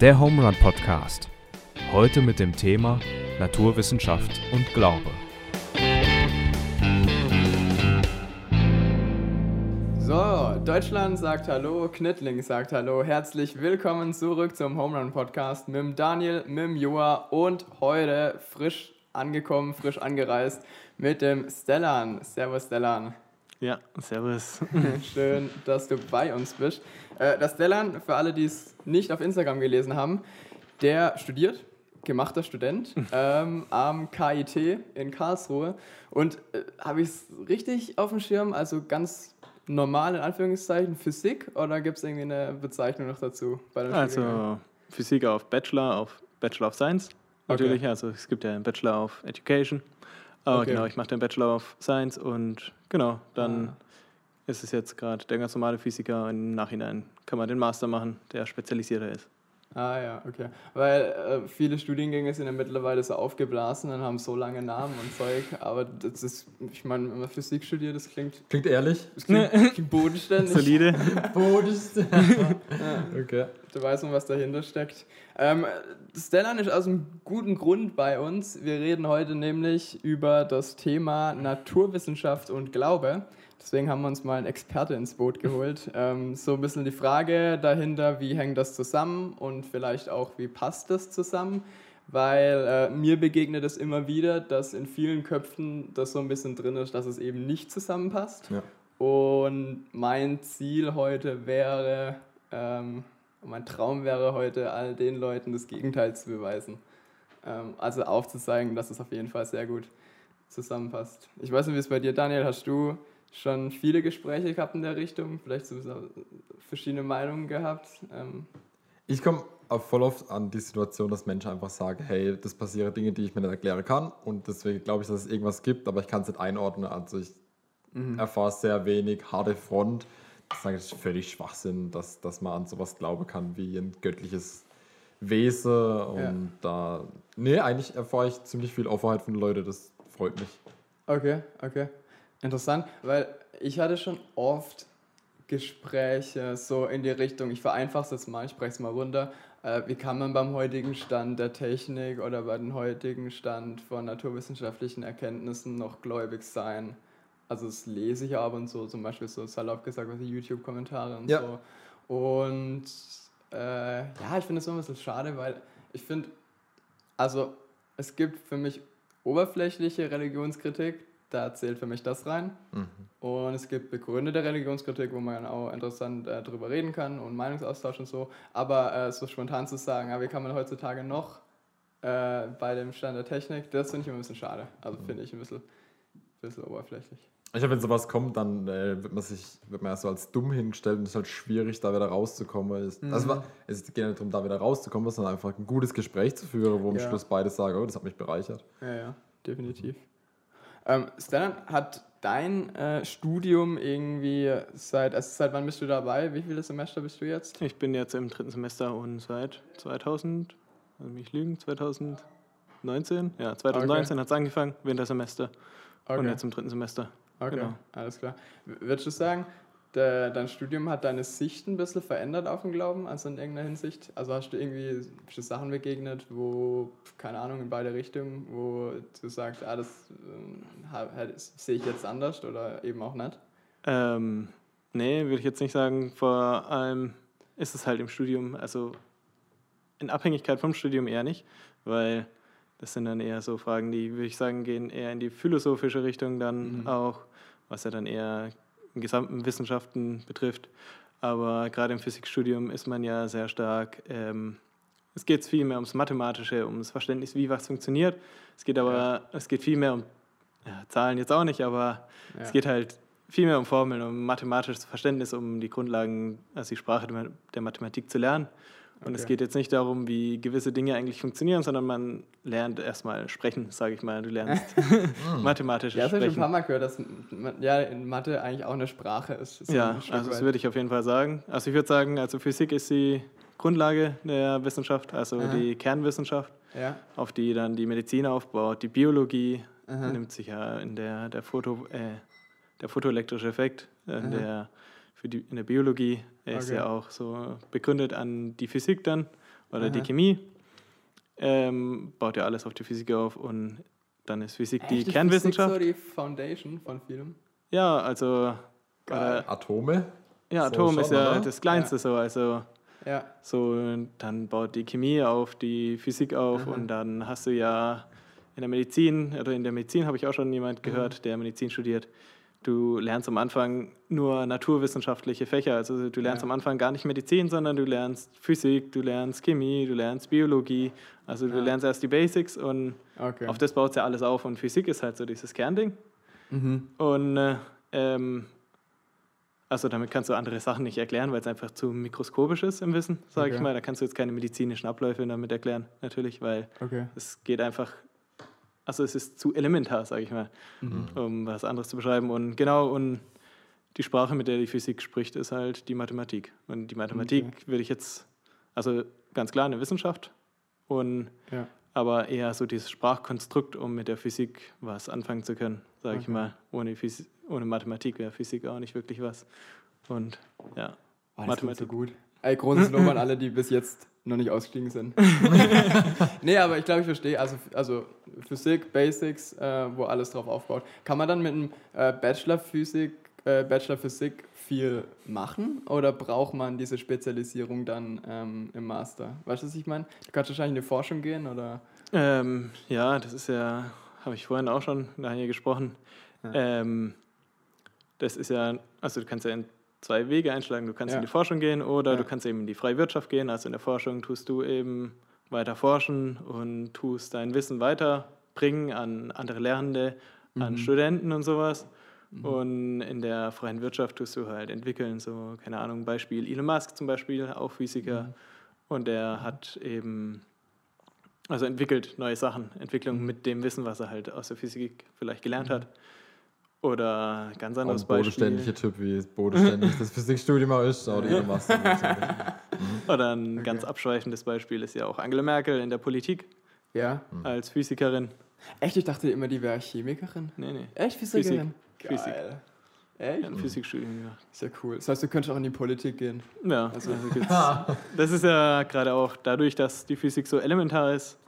Der Home Run Podcast. Heute mit dem Thema Naturwissenschaft und Glaube. So, Deutschland sagt Hallo, Knittling sagt Hallo. Herzlich willkommen zurück zum Home Run Podcast mit dem Daniel, mit dem Joa und heute frisch angekommen, frisch angereist mit dem Stellan. Servus Stellan. Ja, servus. Schön, dass du bei uns bist. Äh, der Stellan, für alle, die es nicht auf Instagram gelesen haben, der studiert, gemachter Student, ähm, am KIT in Karlsruhe. Und äh, habe ich es richtig auf dem Schirm? Also ganz normal in Anführungszeichen Physik oder gibt es irgendwie eine Bezeichnung noch dazu? also Physik auf Bachelor, auf Bachelor of Science natürlich. Okay. Also es gibt ja einen Bachelor of Education. Aber okay. genau, ich mache den Bachelor of Science und genau, dann ah. Ist es jetzt gerade der ganz normale Physiker und im Nachhinein kann man den Master machen, der spezialisierter ist. Ah ja, okay. Weil äh, viele Studiengänge sind ja mittlerweile so aufgeblasen und haben so lange Namen und Zeug, aber das ist, ich meine, wenn man Physik studiert, das klingt... Klingt ehrlich? Das klingt, klingt bodenständig. Solide. bodenständig. ja. Okay. Du weißt noch, was dahinter steckt. Ähm, Stellan ist aus einem guten Grund bei uns. Wir reden heute nämlich über das Thema Naturwissenschaft und Glaube. Deswegen haben wir uns mal einen Experte ins Boot geholt. Ähm, so ein bisschen die Frage dahinter, wie hängt das zusammen und vielleicht auch, wie passt das zusammen? Weil äh, mir begegnet es immer wieder, dass in vielen Köpfen das so ein bisschen drin ist, dass es eben nicht zusammenpasst. Ja. Und mein Ziel heute wäre, ähm, mein Traum wäre heute, all den Leuten das Gegenteil zu beweisen. Ähm, also aufzuzeigen, dass es auf jeden Fall sehr gut zusammenpasst. Ich weiß nicht, wie es bei dir, Daniel, hast du schon viele Gespräche gehabt in der Richtung, vielleicht so verschiedene Meinungen gehabt. Ähm. Ich komme voll oft an die Situation, dass Menschen einfach sagen, hey, das passieren Dinge, die ich mir nicht erklären kann und deswegen glaube ich, dass es irgendwas gibt, aber ich kann es nicht einordnen. Also ich mhm. erfahre sehr wenig, harte Front. Das ich völlig Schwachsinn, dass, dass man an sowas glauben kann wie ein göttliches Wesen und ja. da, nee, eigentlich erfahre ich ziemlich viel Offenheit von den Leuten, das freut mich. Okay, okay. Interessant, weil ich hatte schon oft Gespräche so in die Richtung, ich vereinfache es jetzt mal, ich spreche es mal runter, äh, wie kann man beim heutigen Stand der Technik oder bei dem heutigen Stand von naturwissenschaftlichen Erkenntnissen noch gläubig sein? Also das lese ich ab und so, zum Beispiel so salopp gesagt, was die YouTube-Kommentare und ja. so. Und äh, ja, ich finde es so ein bisschen schade, weil ich finde, also es gibt für mich oberflächliche Religionskritik, da zählt für mich das rein. Mhm. Und es gibt begründete Religionskritik, wo man auch interessant äh, drüber reden kann und Meinungsaustausch und so. Aber äh, so spontan zu sagen, ja, wie kann man heutzutage noch äh, bei dem Stand der Technik, das finde ich immer ein bisschen schade. Also finde ich ein bisschen, bisschen oberflächlich. Ich glaube, wenn sowas kommt, dann äh, wird man sich wird man ja so als dumm hingestellt und es ist halt schwierig, da wieder rauszukommen. Es, mhm. also, es geht nicht darum, da wieder rauszukommen, sondern einfach ein gutes Gespräch zu führen, wo am ja. Schluss beide sagen, oh, das hat mich bereichert. Ja, ja, definitiv. Ähm, Stellan, hat dein äh, Studium irgendwie seit, also seit wann bist du dabei? Wie viele Semester bist du jetzt? Ich bin jetzt im dritten Semester und seit 2000, also mich lügen, 2019? Ja, 2019 okay. hat es angefangen, Wintersemester. Okay. Und jetzt im dritten Semester. Okay, genau. alles klar. Würdest du sagen, de, dein Studium hat deine Sicht ein bisschen verändert auf den Glauben, also in irgendeiner Hinsicht? Also hast du irgendwie Sachen begegnet, wo, keine Ahnung, in beide Richtungen, wo du sagst, ah, das, äh, sehe ich jetzt anders oder eben auch nicht? Ähm, nee, würde ich jetzt nicht sagen. Vor allem ist es halt im Studium, also in Abhängigkeit vom Studium eher nicht, weil das sind dann eher so Fragen, die, würde ich sagen, gehen eher in die philosophische Richtung dann mhm. auch, was ja dann eher in gesamten Wissenschaften betrifft. Aber gerade im Physikstudium ist man ja sehr stark, ähm, es geht viel mehr ums Mathematische, ums Verständnis, wie was funktioniert. Es geht aber, ja. es geht viel mehr um ja, Zahlen jetzt auch nicht, aber ja. es geht halt viel mehr um Formeln, um mathematisches Verständnis, um die Grundlagen, also die Sprache der Mathematik zu lernen. Und okay. es geht jetzt nicht darum, wie gewisse Dinge eigentlich funktionieren, sondern man lernt erstmal sprechen, sage ich mal. Du lernst mathematisch ja, sprechen. Ja, ich habe schon ein paar Mal gehört, dass ja, in Mathe eigentlich auch eine Sprache ist. ist ja, also das würde ich auf jeden Fall sagen. Also ich würde sagen, also Physik ist die Grundlage der Wissenschaft, also Aha. die Kernwissenschaft, ja. auf die dann die Medizin aufbaut. Die Biologie Aha. nimmt sich ja in der, der, Foto, äh, der photoelektrische Effekt, äh, der für die, in der Biologie. Er okay. ist ja auch so begründet an die Physik dann oder die Aha. Chemie. Ähm, baut ja alles auf die Physik auf und dann ist Physik die Echt? Ist Kernwissenschaft. Physik so die Foundation von vielem? Ja, also äh, Atome? ja, So Atom ist schon, ja oder? das Kleinste so. Also Ja. so, dann baut die Chemie auf, die Physik auf Aha. und dann hast du ja in der Medizin, oder in der Medizin habe ich auch schon Mhm. jemand gehört, der Medizin studiert. Du lernst am Anfang nur naturwissenschaftliche Fächer. Also du lernst Ja. am Anfang gar nicht Medizin, sondern du lernst Physik, du lernst Chemie, du lernst Biologie. Also du Ja. lernst erst die Basics und Okay. auf das baut ja alles auf. Und Physik ist halt so dieses Kernding. Mhm. Und äh, ähm, also damit kannst du andere Sachen nicht erklären, weil es einfach zu mikroskopisch ist im Wissen, sage Okay. ich mal. Da kannst du jetzt keine medizinischen Abläufe damit erklären, natürlich, weil Okay. es geht einfach, also es ist zu elementar, sage ich mal, Mhm. um was anderes zu beschreiben. Und genau, und die Sprache, mit der die Physik spricht, ist halt die Mathematik. Und die Mathematik Okay. würde ich jetzt, also ganz klar eine Wissenschaft, und Ja. aber eher so dieses Sprachkonstrukt, um mit der Physik was anfangen zu können, sage ich Okay. mal. Ohne, Phys ohne Mathematik wäre Physik auch nicht wirklich was. Und ja, Oh, das Mathematik. so gut. Ey, großes Lob an alle, die bis jetzt noch nicht ausgestiegen sind. nee, aber ich glaube, ich verstehe. Also, also Physik, Basics, äh, wo alles drauf aufbaut. Kann man dann mit einem äh, Bachelor Physik, äh, Bachelor Physik viel machen? Oder braucht man diese Spezialisierung dann ähm, im Master? Weißt du, was ich meine? Du kannst wahrscheinlich in die Forschung gehen oder. ähm, ja, das ist ja, habe ich vorhin auch schon nachher gesprochen. Ja. Ähm, das ist ja, also du kannst ja in zwei Wege einschlagen. Du kannst Ja. in die Forschung gehen oder Ja. du kannst eben in die freie Wirtschaft gehen. Also in der Forschung tust du eben weiter forschen und tust dein Wissen weiterbringen an andere Lernende, an Mhm. Studenten und sowas. Und in der freien Wirtschaft tust du halt entwickeln, so, keine Ahnung, Beispiel Elon Musk zum Beispiel, auch Physiker. Mhm. Und der hat eben, also entwickelt neue Sachen, Entwicklung Mhm. mit dem Wissen, was er halt aus der Physik vielleicht gelernt hat. Oder ganz Auch anderes ein Beispiel. bodenständiger Typ, wie bodenständig das Physikstudium auch ist. Oder Elon Musk. Oder ein Okay. ganz abschweifendes Beispiel ist ja auch Angela Merkel in der Politik Ja. als Physikerin. Echt? Ich dachte immer, die wäre Chemikerin. Nee, nee. Echt? Physikerin? Physik. Geil. Echt? hat ein Physikstudium gemacht. Ist ja cool. Das heißt, du könntest auch in die Politik gehen. Ja, Also- also gibt's, das ist ja gerade auch dadurch, dass die Physik so elementar ist,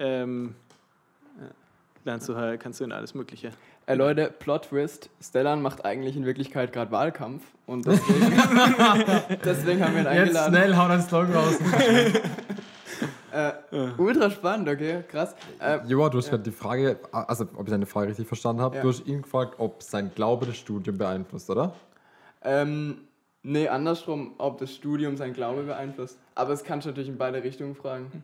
ähm, lernst du halt, kannst du in alles Mögliche. Äh, Leute, Plot Twist. Stellan macht eigentlich in Wirklichkeit gerade Wahlkampf. Und deswegen, deswegen haben wir ihn Jetzt eingeladen. schnell, hau dein Slogan raus. Äh, ultra spannend, okay, krass. Äh, Joa, du hast gerade die Frage, also ob ich deine Frage richtig verstanden habe, Ja. du hast ihn gefragt, ob sein Glaube das Studium beeinflusst, oder? ähm, nee, andersrum, ob das Studium sein Glaube beeinflusst. Aber es kannst du natürlich in beide Richtungen fragen.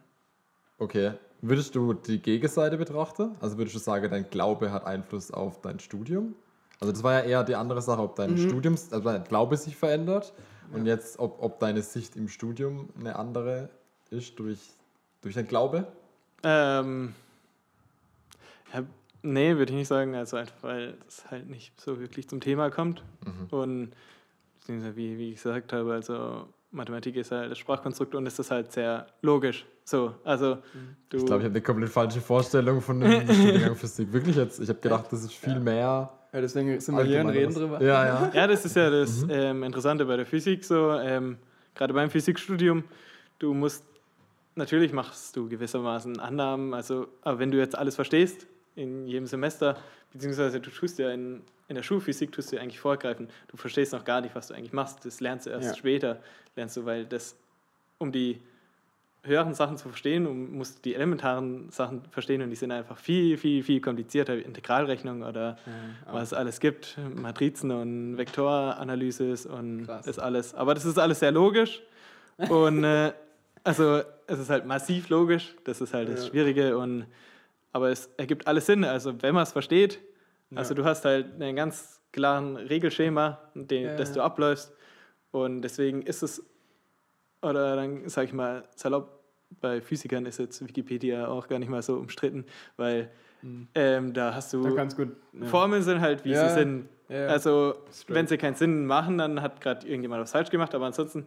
Okay. Würdest du die Gegenseite betrachten? Also würdest du sagen, dein Glaube hat Einfluss auf dein Studium? Also das war ja eher die andere Sache, ob dein Mhm. Studium, also dein Glaube sich verändert und jetzt, ob, ob deine Sicht im Studium eine andere ist durch, durch dein Glaube? Ähm, ja, nee, würde ich nicht sagen, also einfach, weil es halt nicht so wirklich zum Thema kommt. Und beziehungsweise wie, wie ich gesagt habe, also Mathematik ist halt das Sprachkonstrukt und es ist halt sehr logisch. So, also du. Ich glaube, ich habe eine komplett falsche Vorstellung von dem Studiengang Physik. Wirklich jetzt? Ich habe gedacht, das ist viel mehr. Ja, deswegen sind wir hier und reden drüber. Ja, ja. Ja, das ist ja das Mhm. ähm, Interessante bei der Physik so. Ähm, Gerade beim Physikstudium, du musst, natürlich machst du gewissermaßen Annahmen, also, aber wenn du jetzt alles verstehst in jedem Semester, beziehungsweise du tust ja in, in der Schulphysik, tust du ja eigentlich vorgreifen, du verstehst noch gar nicht, was du eigentlich machst, das lernst du erst Ja. später, lernst du, weil das, um die höheren Sachen zu verstehen, um, musst du die elementaren Sachen verstehen und die sind einfach viel, viel, viel komplizierter, wie Integralrechnung oder was es alles gibt, Matrizen und Vektoranalysis und Krass. das alles. Aber das ist alles sehr logisch und äh, also es ist halt massiv logisch, das ist halt das Ja. Schwierige und aber es ergibt alles Sinn, also wenn man es versteht, also Ja. du hast halt einen ganz klaren Regelschema, den, Ja, das du abläufst und deswegen ist es oder dann sage ich mal salopp, bei Physikern ist jetzt Wikipedia auch gar nicht mal so umstritten, weil ähm, da hast du Da gut. Ja. Formeln sind halt, wie sie sind. Also, wenn sie keinen Sinn machen, dann hat gerade irgendjemand was falsch gemacht, aber ansonsten,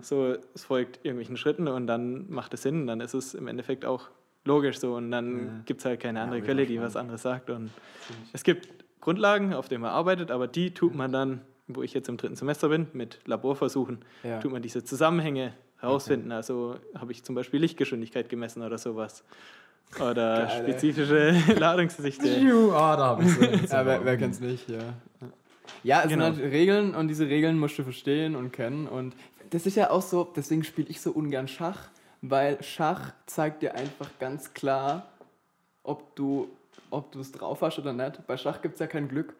so, es folgt irgendwelchen Schritten und dann macht es Sinn dann ist es im Endeffekt auch logisch so und dann Ja. gibt es halt keine andere mega Quelle, die was anderes sagt. Und es gibt Grundlagen, auf denen man arbeitet, aber die tut man dann, wo ich jetzt im dritten Semester bin, mit Laborversuchen, Ja. tut man diese Zusammenhänge herausfinden. Also habe ich zum Beispiel Lichtgeschwindigkeit gemessen oder sowas. Oder Geil, ey. spezifische Ladungsdichte. Ah, da habe ich es. Ja, wer, wer kennt's nicht, ja. Ja, es Genau. sind halt Regeln und diese Regeln musst du verstehen und kennen. Und das ist ja auch so, deswegen spiele ich so ungern Schach, weil Schach zeigt dir einfach ganz klar, ob du ob du es drauf hast oder nicht. Bei Schach gibt es ja kein Glück.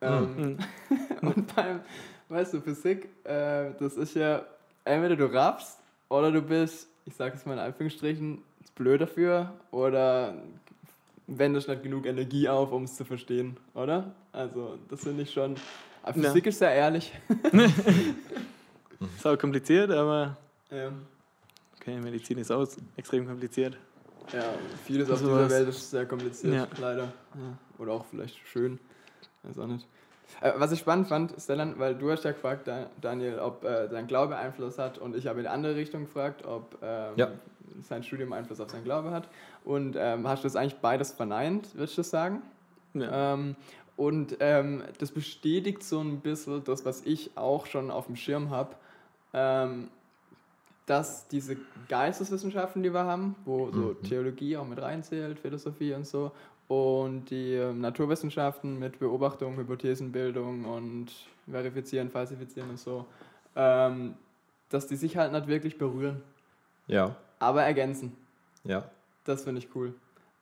Ähm, und beim, weißt du, Physik, äh, das ist ja, entweder du raffst oder du bist, ich sage es mal in Anführungsstrichen, blöd dafür oder wendest nicht genug Energie auf, um es zu verstehen, oder? Also, das finde ich schon. Ja. Physik ist sehr ehrlich. Ist auch kompliziert, aber ja, okay, Medizin ist auch extrem kompliziert. ja, vieles auf dieser Welt ist sehr kompliziert, Ja. leider. Ja. Oder auch vielleicht schön. Weiß auch nicht. Äh, was ich spannend fand, Stellan, weil du hast ja gefragt, Da- Daniel, ob äh, dein Glaube Einfluss hat und ich habe in die andere Richtung gefragt, ob ähm, Ja. sein Studium Einfluss auf sein Glaube hat. Und ähm, hast du das eigentlich beides verneint, würdest du sagen? Ja. Ähm, und ähm, das bestätigt so ein bisschen das, was ich auch schon auf dem Schirm habe, ähm, dass diese Geisteswissenschaften, die wir haben, wo so Mhm. Theologie auch mit reinzählt, Philosophie und so, und die ähm, Naturwissenschaften mit Beobachtung, Hypothesenbildung und Verifizieren, Falsifizieren und so, ähm, dass die sich halt nicht wirklich berühren, Ja, aber ergänzen. ja. Das finde ich cool.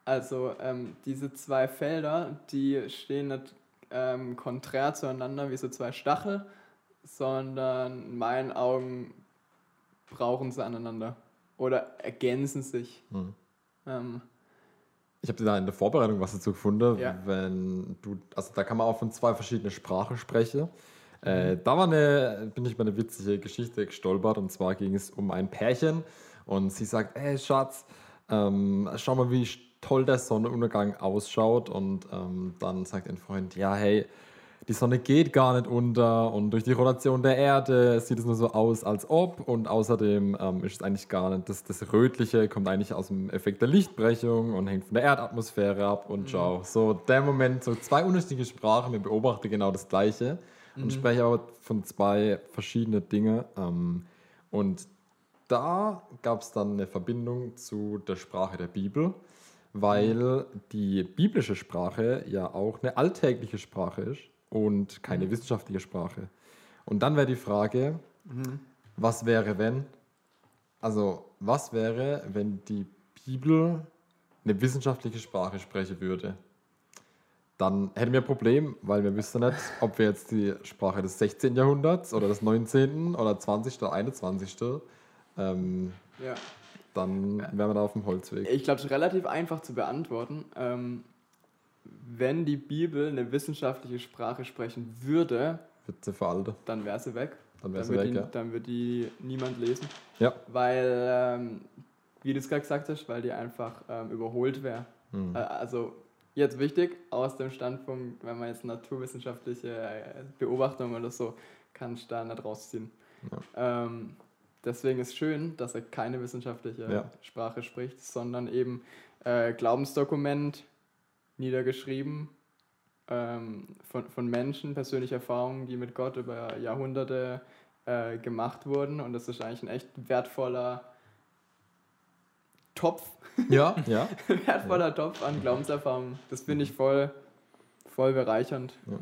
Also ähm, diese zwei Felder, die stehen nicht ähm, konträr zueinander wie so zwei Stachel, sondern in meinen Augen brauchen sie aneinander oder ergänzen sich. Hm. Ähm, Ich habe da in der Vorbereitung was dazu gefunden, Ja. wenn du, also da kann man auch von zwei verschiedenen Sprachen sprechen. Äh, da war eine, bin ich über eine witzige Geschichte gestolpert und zwar ging es um ein Pärchen und sie sagt, hey Schatz, ähm, schau mal, wie toll der Sonnenuntergang ausschaut und ähm, dann sagt ein Freund, ja hey, die Sonne geht gar nicht unter und durch die Rotation der Erde sieht es nur so aus, als ob. Und außerdem ähm, ist es eigentlich gar nicht, das, das Rötliche kommt eigentlich aus dem Effekt der Lichtbrechung und hängt von der Erdatmosphäre ab und schau. So der Moment, so zwei unterschiedliche Sprachen, wir beobachten genau das Gleiche und sprechen aber von zwei verschiedenen Dingen. Ähm, und da gab es dann eine Verbindung zu der Sprache der Bibel, weil die biblische Sprache ja auch eine alltägliche Sprache ist und keine wissenschaftliche Sprache. Und dann wäre die Frage, was wäre, wenn? Also, was wäre, wenn die Bibel eine wissenschaftliche Sprache sprechen würde? Dann hätten wir ein Problem, weil wir wüssten nicht, ob wir jetzt die Sprache des 16. Jahrhunderts oder des 19. oder 20. oder 21. Ähm, ja. dann wären wir da auf dem Holzweg. Ich glaube, es ist relativ einfach zu beantworten. Ähm, wenn die Bibel eine wissenschaftliche Sprache sprechen würde, Wird sie veraltet. dann wäre sie weg. Dann wäre sie weg, die, ja. dann wird die niemand lesen. Ja. Weil, ähm, wie du es gerade gesagt hast, weil die einfach ähm, überholt wäre. Hm. Äh, also jetzt wichtig, aus dem Standpunkt, wenn man jetzt naturwissenschaftliche äh, Beobachtungen oder so, kann ich da nicht rausziehen. Ähm, deswegen ist schön, dass er keine wissenschaftliche Ja. Sprache spricht, sondern eben äh, Glaubensdokument niedergeschrieben ähm, von, von Menschen, persönliche Erfahrungen, die mit Gott über Jahrhunderte äh, gemacht wurden. Und das ist eigentlich ein echt wertvoller Topf, Ja, ja. wertvoller Topf an Glaubenserfahrungen. Das finde ich voll, voll bereichernd. Ja.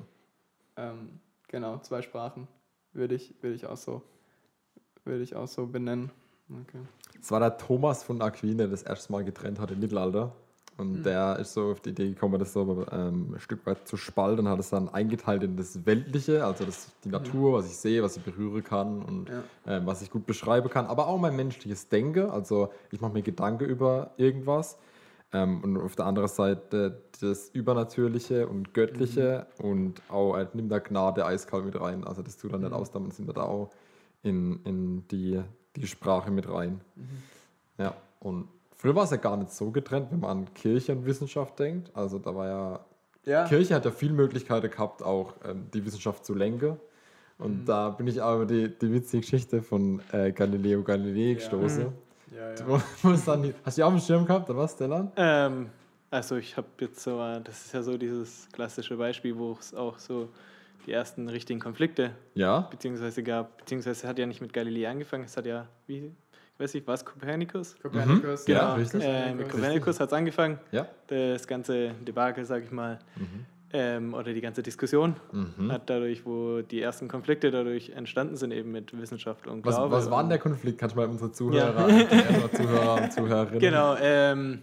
Ähm, genau, zwei Sprachen würde ich, würde ich auch so, würde ich auch so benennen. Okay. Es war der Thomas von Aquin, der das erste Mal getrennt hat im Mittelalter. Und Hm. der ist so auf die Idee gekommen, das so ähm, ein Stück weit zu spalten und hat es dann eingeteilt in das Weltliche, also das, die Natur, was ich sehe, was ich berühren kann und Ja. ähm, was ich gut beschreiben kann, aber auch mein menschliches Denken. Also ich mache mir Gedanken über irgendwas. Ähm, und auf der anderen Seite das Übernatürliche und Göttliche und auch äh, nimmt da Gnade eiskalt mit rein. Also das tut dann nicht aus, dann sind wir da auch in, in die, die Sprache mit rein. Ja, und früher war es ja gar nicht so getrennt, wenn man an Kirche und Wissenschaft denkt. Also da war ja, Ja, Kirche hat ja viele Möglichkeiten gehabt, auch ähm, die Wissenschaft zu lenken. Und da bin ich aber die, die witzige Geschichte von äh, Galileo Galilei gestoßen. ja, ja. Es dann die- Hast du auf dem Schirm gehabt, oder was, Stellan? Ähm, also ich habe jetzt so, das ist ja so dieses klassische Beispiel, wo es auch so die ersten richtigen Konflikte Ja. beziehungsweise gab, beziehungsweise hat ja nicht mit Galilei angefangen, es hat ja, wie, weiß ich was, Kopernikus? Kopernikus, genau, ja. richtig. Äh, mit Kopernikus hat es angefangen, Ja. das ganze Debakel, sag ich mal, Mhm. ähm, oder die ganze Diskussion hat dadurch, wo die ersten Konflikte dadurch entstanden sind, eben mit Wissenschaft und Was, Glaube. was war denn und- der Konflikt? Kannst du mal unsere Zuhörer, unsere Zuhörer und Zuhörerinnen. Genau, ähm,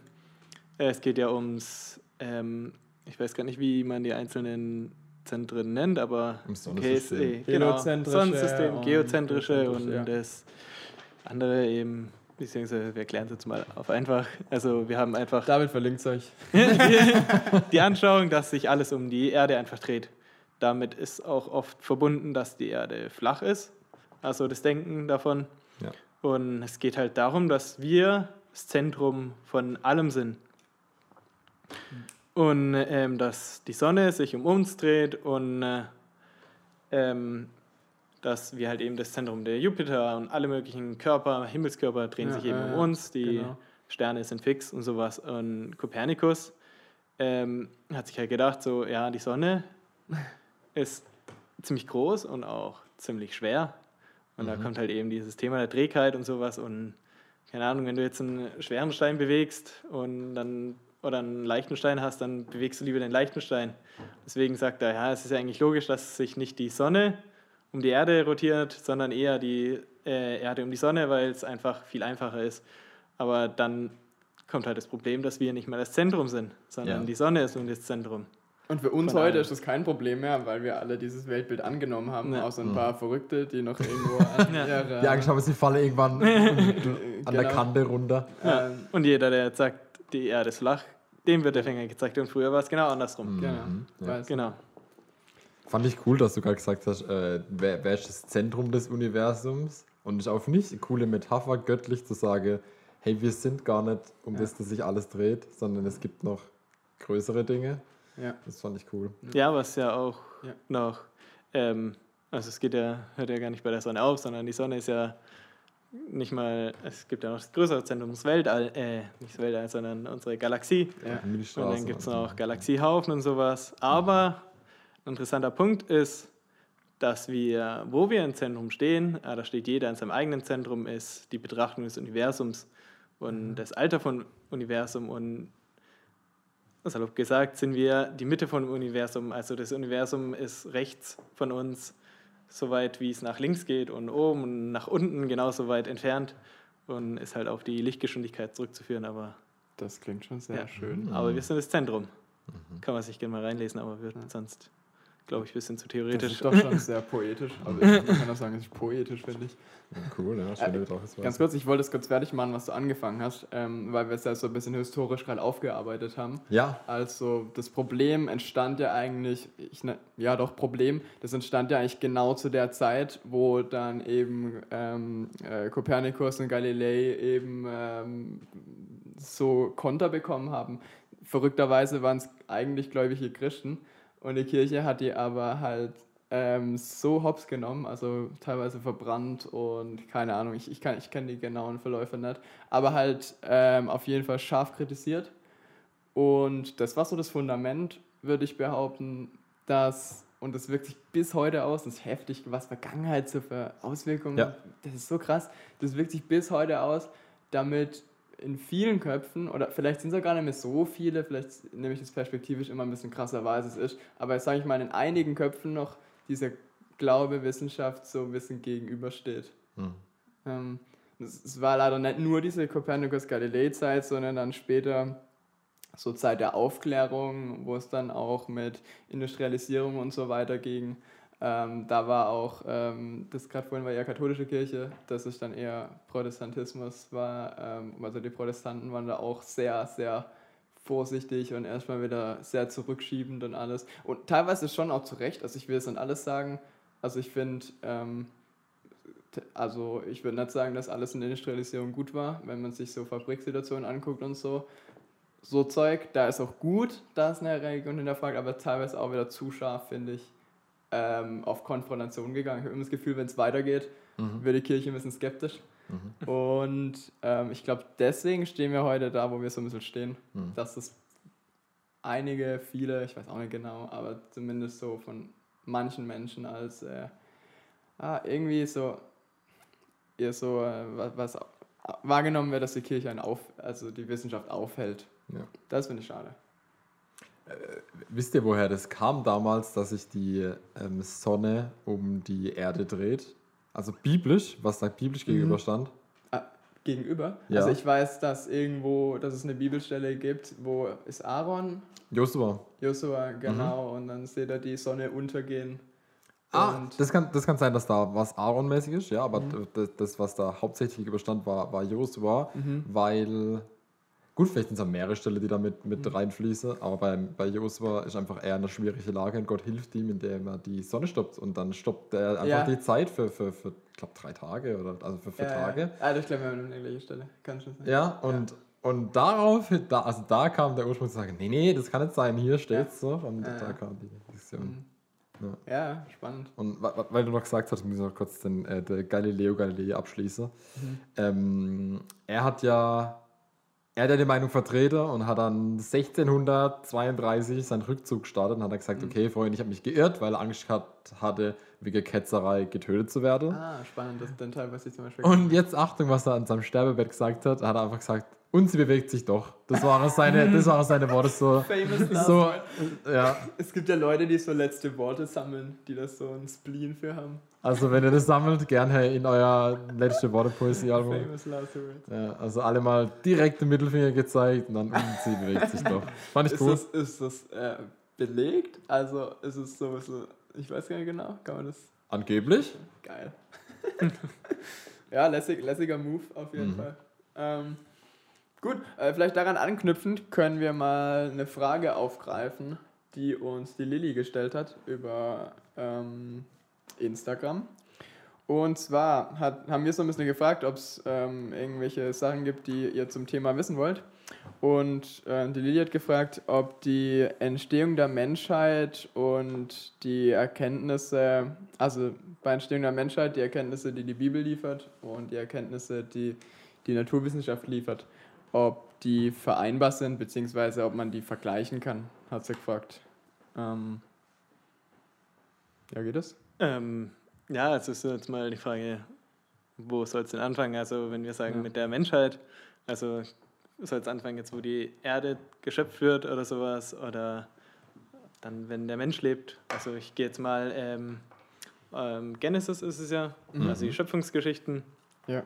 es geht ja ums, ähm, ich weiß gar nicht, wie man die einzelnen Zentren nennt, aber Ums Sonnensystem. KSE, genau, Sonnensystem, und geozentrische und geozentrische, ja. das andere eben, beziehungsweise wir erklären es jetzt mal auf einfach. Also wir haben einfach David verlinkt euch. die Anschauung, dass sich alles um die Erde einfach dreht. Damit ist auch oft verbunden, dass die Erde flach ist, also das Denken davon. Ja. Und es geht halt darum, dass wir das Zentrum von allem sind. Und ähm, dass die Sonne sich um uns dreht und äh, ähm, dass wir halt eben das Zentrum der Jupiter und alle möglichen Körper, Himmelskörper drehen Ja, sich eben ja, um uns, die genau. Sterne sind fix und sowas. Und Kopernikus ähm, hat sich halt gedacht, so, ja, die Sonne ist ziemlich groß und auch ziemlich schwer. Und da kommt halt eben dieses Thema der Trägheit und sowas. Und keine Ahnung, wenn du jetzt einen schweren Stein bewegst und dann oder einen leichten Stein hast, dann bewegst du lieber den leichten Stein. Deswegen sagt er, ja, es ist ja eigentlich logisch, dass sich nicht die Sonne um die Erde rotiert, sondern eher die äh, Erde um die Sonne, weil es einfach viel einfacher ist. Aber dann kommt halt das Problem, dass wir nicht mehr das Zentrum sind, sondern Ja. die Sonne ist nun das Zentrum. Und für uns Von heute allem. ist das kein Problem mehr, weil wir alle dieses Weltbild angenommen haben, Ja. außer ein paar Verrückte, die noch irgendwo an Ja. ihrer... Die Angst haben, sie fallen irgendwann an der Genau. Kante runter. Ja. Ähm, Und jeder, der jetzt sagt, die Erde ist flach, dem wird der Finger gezeigt. Und früher war es genau andersrum. genau. ja. Genau. Fand ich cool, dass du gerade gesagt hast, äh, wer, wer ist das Zentrum des Universums? Und ist auch für mich eine coole Metapher, göttlich zu sagen, hey, wir sind gar nicht um das, dass sich alles dreht, sondern es gibt noch größere Dinge. Ja. Das fand ich cool. Ja, was ja auch Ja. noch, ähm, also es geht ja, hört ja gar nicht bei der Sonne auf, sondern die Sonne ist ja nicht mal, es gibt ja noch das größere Zentrum, das Weltall, äh, nicht das Weltall, sondern unsere Galaxie. Ja. Und dann gibt es noch Galaxiehaufen und sowas. Aber ein interessanter Punkt ist, dass wir, wo wir im Zentrum stehen, äh, da steht jeder in seinem eigenen Zentrum, ist die Betrachtung des Universums und das Alter von Universum. Und salopp gesagt, sind wir die Mitte vom Universum. Also das Universum ist rechts von uns, so weit wie es nach links geht und oben und nach unten genauso weit entfernt und ist halt auf die Lichtgeschwindigkeit zurückzuführen. Aber Das klingt schon sehr Ja. schön. aber wir sind das Zentrum. Kann man sich gerne mal reinlesen, aber wird sonst, glaube ich, ein bisschen zu Das theoretisch. ist doch schon sehr poetisch. Also ich kann auch sagen, es ist poetisch, finde ich. Cool, ja, schöne Äh, Betrachtungsweise. Ganz kurz, ich wollte es kurz fertig machen, was du angefangen hast, ähm, weil wir es ja so ein bisschen historisch gerade aufgearbeitet haben. Ja, Also das Problem entstand ja eigentlich, ich, ne, ja doch Problem, das entstand ja eigentlich genau zu der Zeit, wo dann eben ähm, äh, Kopernikus und Galilei eben ähm, so Konter bekommen haben. Verrückterweise waren es eigentlich gläubige Christen und die Kirche hat die aber halt ähm, so hops genommen, also teilweise verbrannt und keine Ahnung, ich, ich, kann- ich kenne die genauen Verläufe nicht, aber halt ähm, auf jeden Fall scharf kritisiert. Und das war so das Fundament, würde ich behaupten, dass, und das wirkt sich bis heute aus, das ist heftig, was Vergangenheit so für Auswirkungen Ja. hat. Das ist so krass, das wirkt sich bis heute aus, damit in vielen Köpfen, oder vielleicht sind es auch gar nicht mehr so viele, vielleicht nehme ich das perspektivisch immer ein bisschen krasser wahr, als es ist, aber jetzt sage ich mal, in einigen Köpfen noch dieser Glaube Wissenschaft so ein bisschen gegenübersteht. Hm. Ähm, es, es war leider nicht nur diese Kopernikus-Galilei-Zeit, sondern dann später so Zeit der Aufklärung, wo es dann auch mit Industrialisierung und so weiter ging. Ähm, da war auch, ähm, das gerade vorhin war ja katholische Kirche, das ist dann eher Protestantismus war, ähm, also die Protestanten waren da auch sehr, sehr vorsichtig und erstmal wieder sehr zurückschiebend und alles. Und teilweise schon auch zu Recht, also ich will es nicht alles sagen, also ich finde, ähm, also ich würde nicht sagen, dass alles in der Industrialisierung gut war, wenn man sich so Fabriksituationen anguckt und so. So Zeug, da ist auch gut, da ist eine Religion hinterfragt, aber teilweise auch wieder zu scharf, finde ich, ähm, auf Konfrontation gegangen. Ich habe immer das Gefühl, wenn es weitergeht, wird die Kirche ein bisschen skeptisch. Und ähm, ich glaube, deswegen stehen wir heute da, wo wir so ein bisschen stehen. Dass es einige, viele, ich weiß auch nicht genau, aber zumindest so von manchen Menschen als äh, ah, irgendwie so eher so äh, wa- was wahrgenommen wird, dass die Kirche einen auf, also die Wissenschaft aufhält. Ja. Das finde ich schade. Wisst ihr, woher das kam damals, dass sich die ähm, Sonne um die Erde dreht? Also biblisch, was da biblisch gegenüberstand? Ah, gegenüber. Ja. Also ich weiß, dass irgendwo, dass es eine Bibelstelle gibt, wo ist Aaron, Josua. Josua, genau, und dann seht ihr die Sonne untergehen. Ah, das kann, das kann sein, dass da was Aaron-mäßig ist, ja, aber das, das, was da hauptsächlich überstand, war, war Josua, weil, gut, vielleicht sind es mehrere Stellen, die da mit, mit reinfließen, aber bei, bei Josua ist einfach eher eine schwierige Lage und Gott hilft ihm, indem er die Sonne stoppt und dann stoppt er einfach Ja. die Zeit für, für, für ich glaube, drei Tage oder also für vier Ja, Tage. Ja. Ah, ich glaube, wir haben eine Stelle. Kann schon sein. Ja, und, und darauf, da, also da kam der Ursprung zu sagen, nee, nee, das kann nicht sein, hier steht's so. Und Ja, da ja. kam die Diskussion. Ja, spannend. Und weil du noch gesagt hast, muss ich noch kurz den äh, der Galileo Galilei abschließen. Mhm. Ähm, er hat ja, er hat ja die Meinung vertreten und hat dann 1632 seinen Rückzug gestartet und hat dann Mhm. gesagt, okay, Freunde, ich habe mich geirrt, weil er Angst gehabt hatte, wegen Ketzerei getötet zu werden. Ah, spannend, das ist den Teil, was ich zum Beispiel. Und jetzt Achtung, was er an seinem Sterbebett gesagt hat, hat er einfach gesagt, und sie bewegt sich doch. Das waren seine, das waren seine Worte so. Famous so ja, Es gibt ja Leute, die so letzte Worte sammeln, die das so ein Spleen für haben. Also wenn ihr das sammelt, gerne in euer letzte Worte Poesiealbum. Famous last word. Ja, also alle mal direkt den Mittelfinger gezeigt und dann sie bewegt sich doch. Fand ich Ist cool. das, ist das äh, belegt? Also ist es so, so, ich weiß gar nicht genau, kann man das. Angeblich. Geil. ja, lässig, lässiger Move auf jeden Mhm. Fall. Ähm, gut, äh, vielleicht daran anknüpfend können wir mal eine Frage aufgreifen, die uns die Lilly gestellt hat über ähm, Instagram. Und zwar hat, haben wir so ein bisschen gefragt, ob es ähm, irgendwelche Sachen gibt, die ihr zum Thema wissen wollt. Und äh, die Lilly hat gefragt, ob die Entstehung der Menschheit und die Erkenntnisse, also bei Entstehung der Menschheit die Erkenntnisse, die die Bibel liefert und die Erkenntnisse, die die Naturwissenschaft liefert, ob die vereinbar sind, beziehungsweise ob man die vergleichen kann, hat sie gefragt. Ähm, ja, geht das? Ähm, ja, es ist jetzt mal die Frage, wo soll es denn anfangen? Also wenn wir sagen Ja. mit der Menschheit, also soll es anfangen jetzt, wo die Erde geschöpft wird oder sowas oder dann, wenn der Mensch lebt. Also ich gehe jetzt mal, ähm, ähm, Genesis ist es ja, also die Schöpfungsgeschichten. Ja.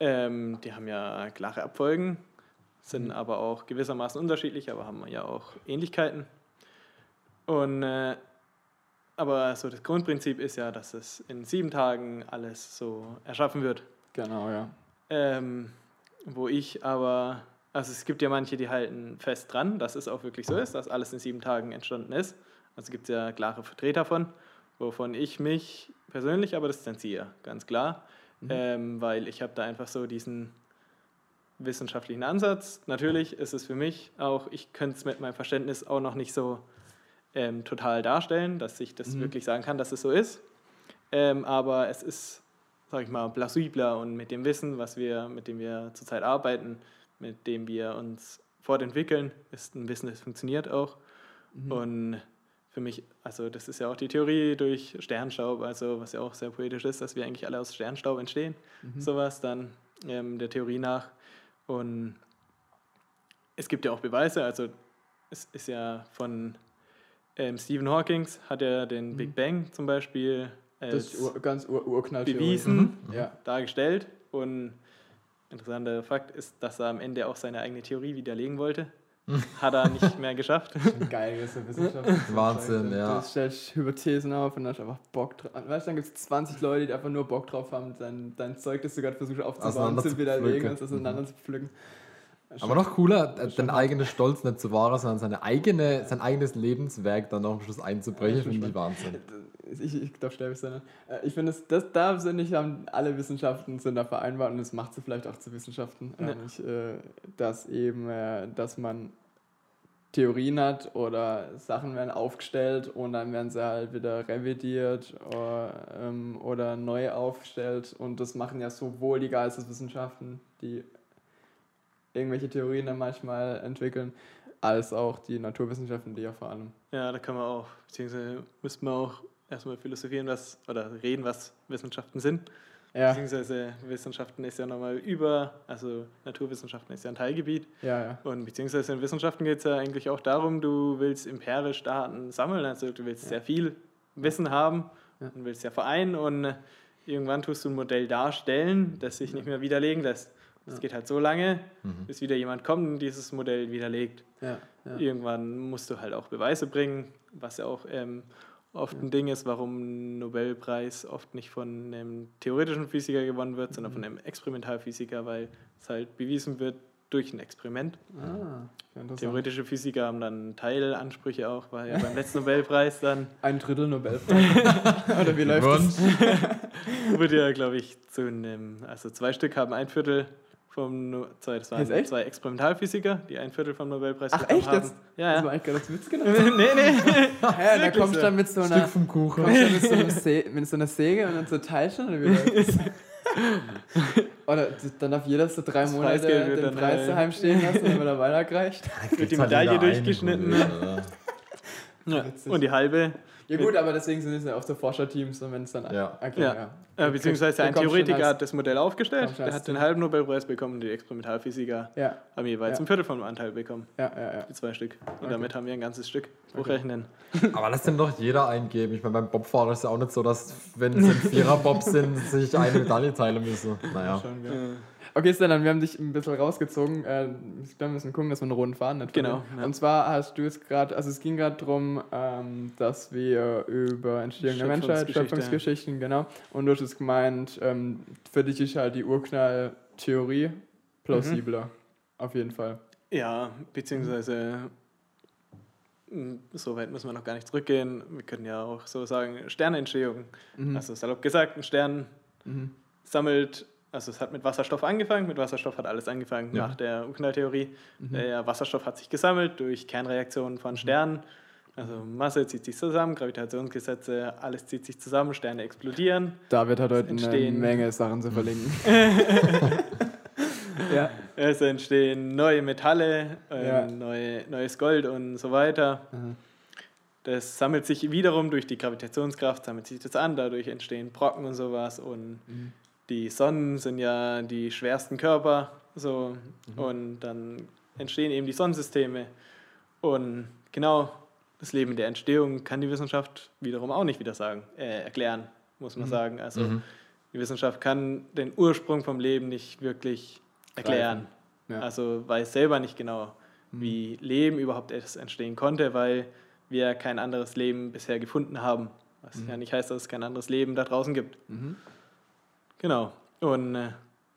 Ähm, die haben ja klare Abfolgen, sind aber auch gewissermaßen unterschiedlich, aber haben ja auch Ähnlichkeiten. Und äh, aber so das Grundprinzip ist ja, dass es in sieben Tagen alles so erschaffen wird. Genau, ja. Ähm, wo ich aber, also es gibt ja manche, die halten fest dran, dass es auch wirklich so ist, dass alles in sieben Tagen entstanden ist. Also gibt es ja klare Vertreter von, wovon ich mich persönlich aber distanziere, ganz klar. Ähm, weil ich habe da einfach so diesen wissenschaftlichen Ansatz. Natürlich ist es für mich auch, ich könnte es mit meinem Verständnis auch noch nicht so ähm, total darstellen, dass ich das wirklich sagen kann, dass es so ist. Ähm, aber es ist, sag ich mal, plausibler und mit dem Wissen, was wir, mit dem wir zurzeit arbeiten, mit dem wir uns fortentwickeln, ist ein Wissen, das funktioniert auch. Und für mich, also das ist ja auch die Theorie durch Sternstaub, also was ja auch sehr poetisch ist, dass wir eigentlich alle aus Sternstaub entstehen, sowas dann ähm, der Theorie nach. Und es gibt ja auch Beweise, also es ist ja von ähm, Stephen Hawking hat er den Big Bang zum Beispiel Das als ur, ganz ur, urknall bewiesen Ja. dargestellt. Und interessanter Fakt ist, dass er am Ende auch seine eigene Theorie widerlegen wollte. Hat er nicht mehr geschafft. Geil, das ist ja Wissenschaft. Wahnsinn, ja. Du stellst Hypothesen auf und dann hast du einfach Bock drauf. Weißt du, dann gibt es 20 Leute, die einfach nur Bock drauf haben, dein, dein Zeug, das du gerade versuchst aufzubauen, zu widerlegen und es auseinander zu pflücken. Aber noch cooler, äh, den eigenen Stolz nicht zu wahren, sondern seine eigene, sein eigenes Lebenswerk dann noch am Schluss einzubrechen, finde ich Wahnsinn. Ich, ich glaube, sterbe ich sein. Ich finde, das, da sind nicht, alle Wissenschaften sind da vereinbart und das macht sie vielleicht auch zu Wissenschaften. Nämlich, äh, dass eben, äh, dass man Theorien hat oder Sachen werden aufgestellt und dann werden sie halt wieder revidiert oder, ähm, oder neu aufgestellt. Und das machen ja sowohl die Geisteswissenschaften, die irgendwelche Theorien dann manchmal entwickeln, als auch die Naturwissenschaften, die ja vor allem. Ja, da kann man auch, beziehungsweise müsste man auch erstmal philosophieren, was, oder reden, was Wissenschaften sind. Ja. Beziehungsweise Wissenschaften ist ja nochmal über, also Naturwissenschaften ist ja ein Teilgebiet. Ja, ja. Und beziehungsweise in Wissenschaften geht es ja eigentlich auch darum, du willst empirisch Daten sammeln, also du willst Ja. sehr viel Wissen haben und willst ja vereinen und irgendwann tust du ein Modell darstellen, das sich nicht mehr widerlegen lässt. Das Ja. geht halt so lange, Mhm. bis wieder jemand kommt und dieses Modell widerlegt. Ja, ja. Irgendwann musst du halt auch Beweise bringen, was ja auch ähm, oft ein Ding ist, warum ein Nobelpreis oft nicht von einem theoretischen Physiker gewonnen wird, sondern Mhm. von einem Experimentalphysiker, weil es halt bewiesen wird durch ein Experiment. Ah. Theoretische Physiker haben dann Teilansprüche auch, war ja beim letzten Nobelpreis dann, Ein Drittel Nobelpreis. Oder wie läuft das? Wurde ja, glaube ich, zu einem, also zwei Stück haben ein Viertel vom, zwei, das waren echt? zwei Experimentalphysiker, die ein Viertel vom Nobelpreis Ach, bekommen echt haben. jetzt? Ja, Das ja. war eigentlich gerade als Witz gedacht. nee, nee. Hä, da kommst du dann mit so einer, Stück vom Kuchen. kommst du dann mit so, mit einer Säge und dann so Teilchen oder wie das? Oder dann darf jeder so drei Das Monate den dann, Preis äh, daheim stehen lassen, damit er weiterreicht. Wird die Medaille durchgeschnitten. Ja. Und die halbe, Ja gut, aber deswegen sind es ja auch so Forscherteams und wenn es dann... Ja. Okay, Ja. äh, beziehungsweise ein Theoretiker hat das Modell aufgestellt, der hat den halben Nobelpreis bekommen und die Experimentalphysiker Ja, haben jeweils Ja. ein Viertel vom Anteil bekommen, ja, ja, ja. die zwei Stück. Und Okay. damit haben wir ein ganzes Stück. Hochrechnen. Aber lass dem doch jeder eingeben. Ich meine, beim Bobfahrer ist ja auch nicht so, dass, wenn es ein Vierer-Bob sind, sich eine Medaille teilen müssen. Naja. Schon, ja. Okay, Stellan, wir haben dich ein bisschen rausgezogen. Äh, ich glaube, wir müssen gucken, dass wir einen roten Faden nicht Genau, ja. Und zwar hast du jetzt gerade, also es ging gerade darum, ähm, dass wir über Entstehung der Menschheit, Schöpfungsgeschichte. Schöpfungsgeschichten, genau. Und du hast jetzt gemeint, ähm, für dich ist halt die Urknall-Theorie plausibler. Auf jeden Fall. Ja, beziehungsweise mh, so weit müssen wir noch gar nicht zurückgehen. Wir können ja auch so sagen, Sternentstehung. Mhm. Also salopp gesagt, ein Stern Mhm. sammelt, also es hat mit Wasserstoff angefangen, mit Wasserstoff hat alles angefangen Ja. nach der Urknalltheorie. Mhm. Der Wasserstoff hat sich gesammelt durch Kernreaktionen von Sternen. Also Masse zieht sich zusammen, Gravitationsgesetze, alles zieht sich zusammen, Sterne explodieren. David hat heute eine entstehen- Menge Sachen zu verlinken. ja. Es entstehen neue Metalle, äh, Ja. neue, neues Gold und so weiter. Mhm. Das sammelt sich wiederum durch die Gravitationskraft, sammelt sich das an, dadurch entstehen Brocken und sowas. Und Mhm. Die Sonnen sind ja die schwersten Körper. So. Mhm. Und dann entstehen eben die Sonnensysteme. Und genau das Leben der Entstehung kann die Wissenschaft wiederum auch nicht wieder sagen, äh, erklären, muss man Mhm. sagen. Also Mhm. die Wissenschaft kann den Ursprung vom Leben nicht wirklich erklären. Ja. Mhm. Also weiß selber nicht genau, wie Leben überhaupt erst entstehen konnte, weil wir kein anderes Leben bisher gefunden haben. Was ja nicht heißt, dass es kein anderes Leben da draußen gibt. Genau. Und äh,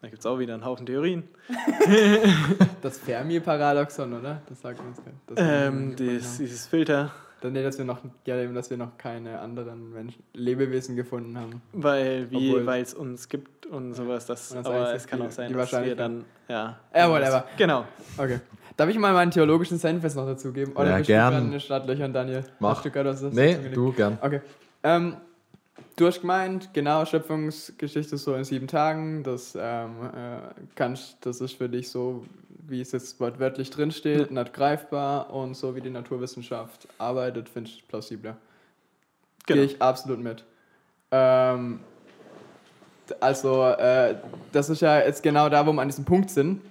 da gibt es auch wieder einen Haufen Theorien. Das Fermi-Paradoxon, oder? Das sagt uns das Ähm, dieses, dieses Filter, Dann, nee, dass wir noch, ja, dass wir noch keine anderen Menschen, Lebewesen gefunden haben. weil wie, Obwohl- weil es uns gibt und sowas. Das, Und das aber heißt, es kann die- auch sein, die dass wir Wahrscheinlichkeit- dann, ja. Ja, whatever. Genau. Okay. Darf ich mal meinen theologischen Senf jetzt noch dazugeben? Oder Ja, gern. du gerade in den Startlöchern, Daniel? Mach. Hast du gerade was Nee, du gern. Okay. Ähm, du hast gemeint, genau, Schöpfungsgeschichte so in sieben Tagen. Das, ähm, äh, kannst, das ist für dich so, wie es jetzt wortwörtlich drinsteht, nicht greifbar und so wie die Naturwissenschaft arbeitet, finde ich plausibler. Genau. Gehe ich absolut mit. Ähm, also, äh, das ist ja jetzt genau da, wo wir an diesem Punkt sind,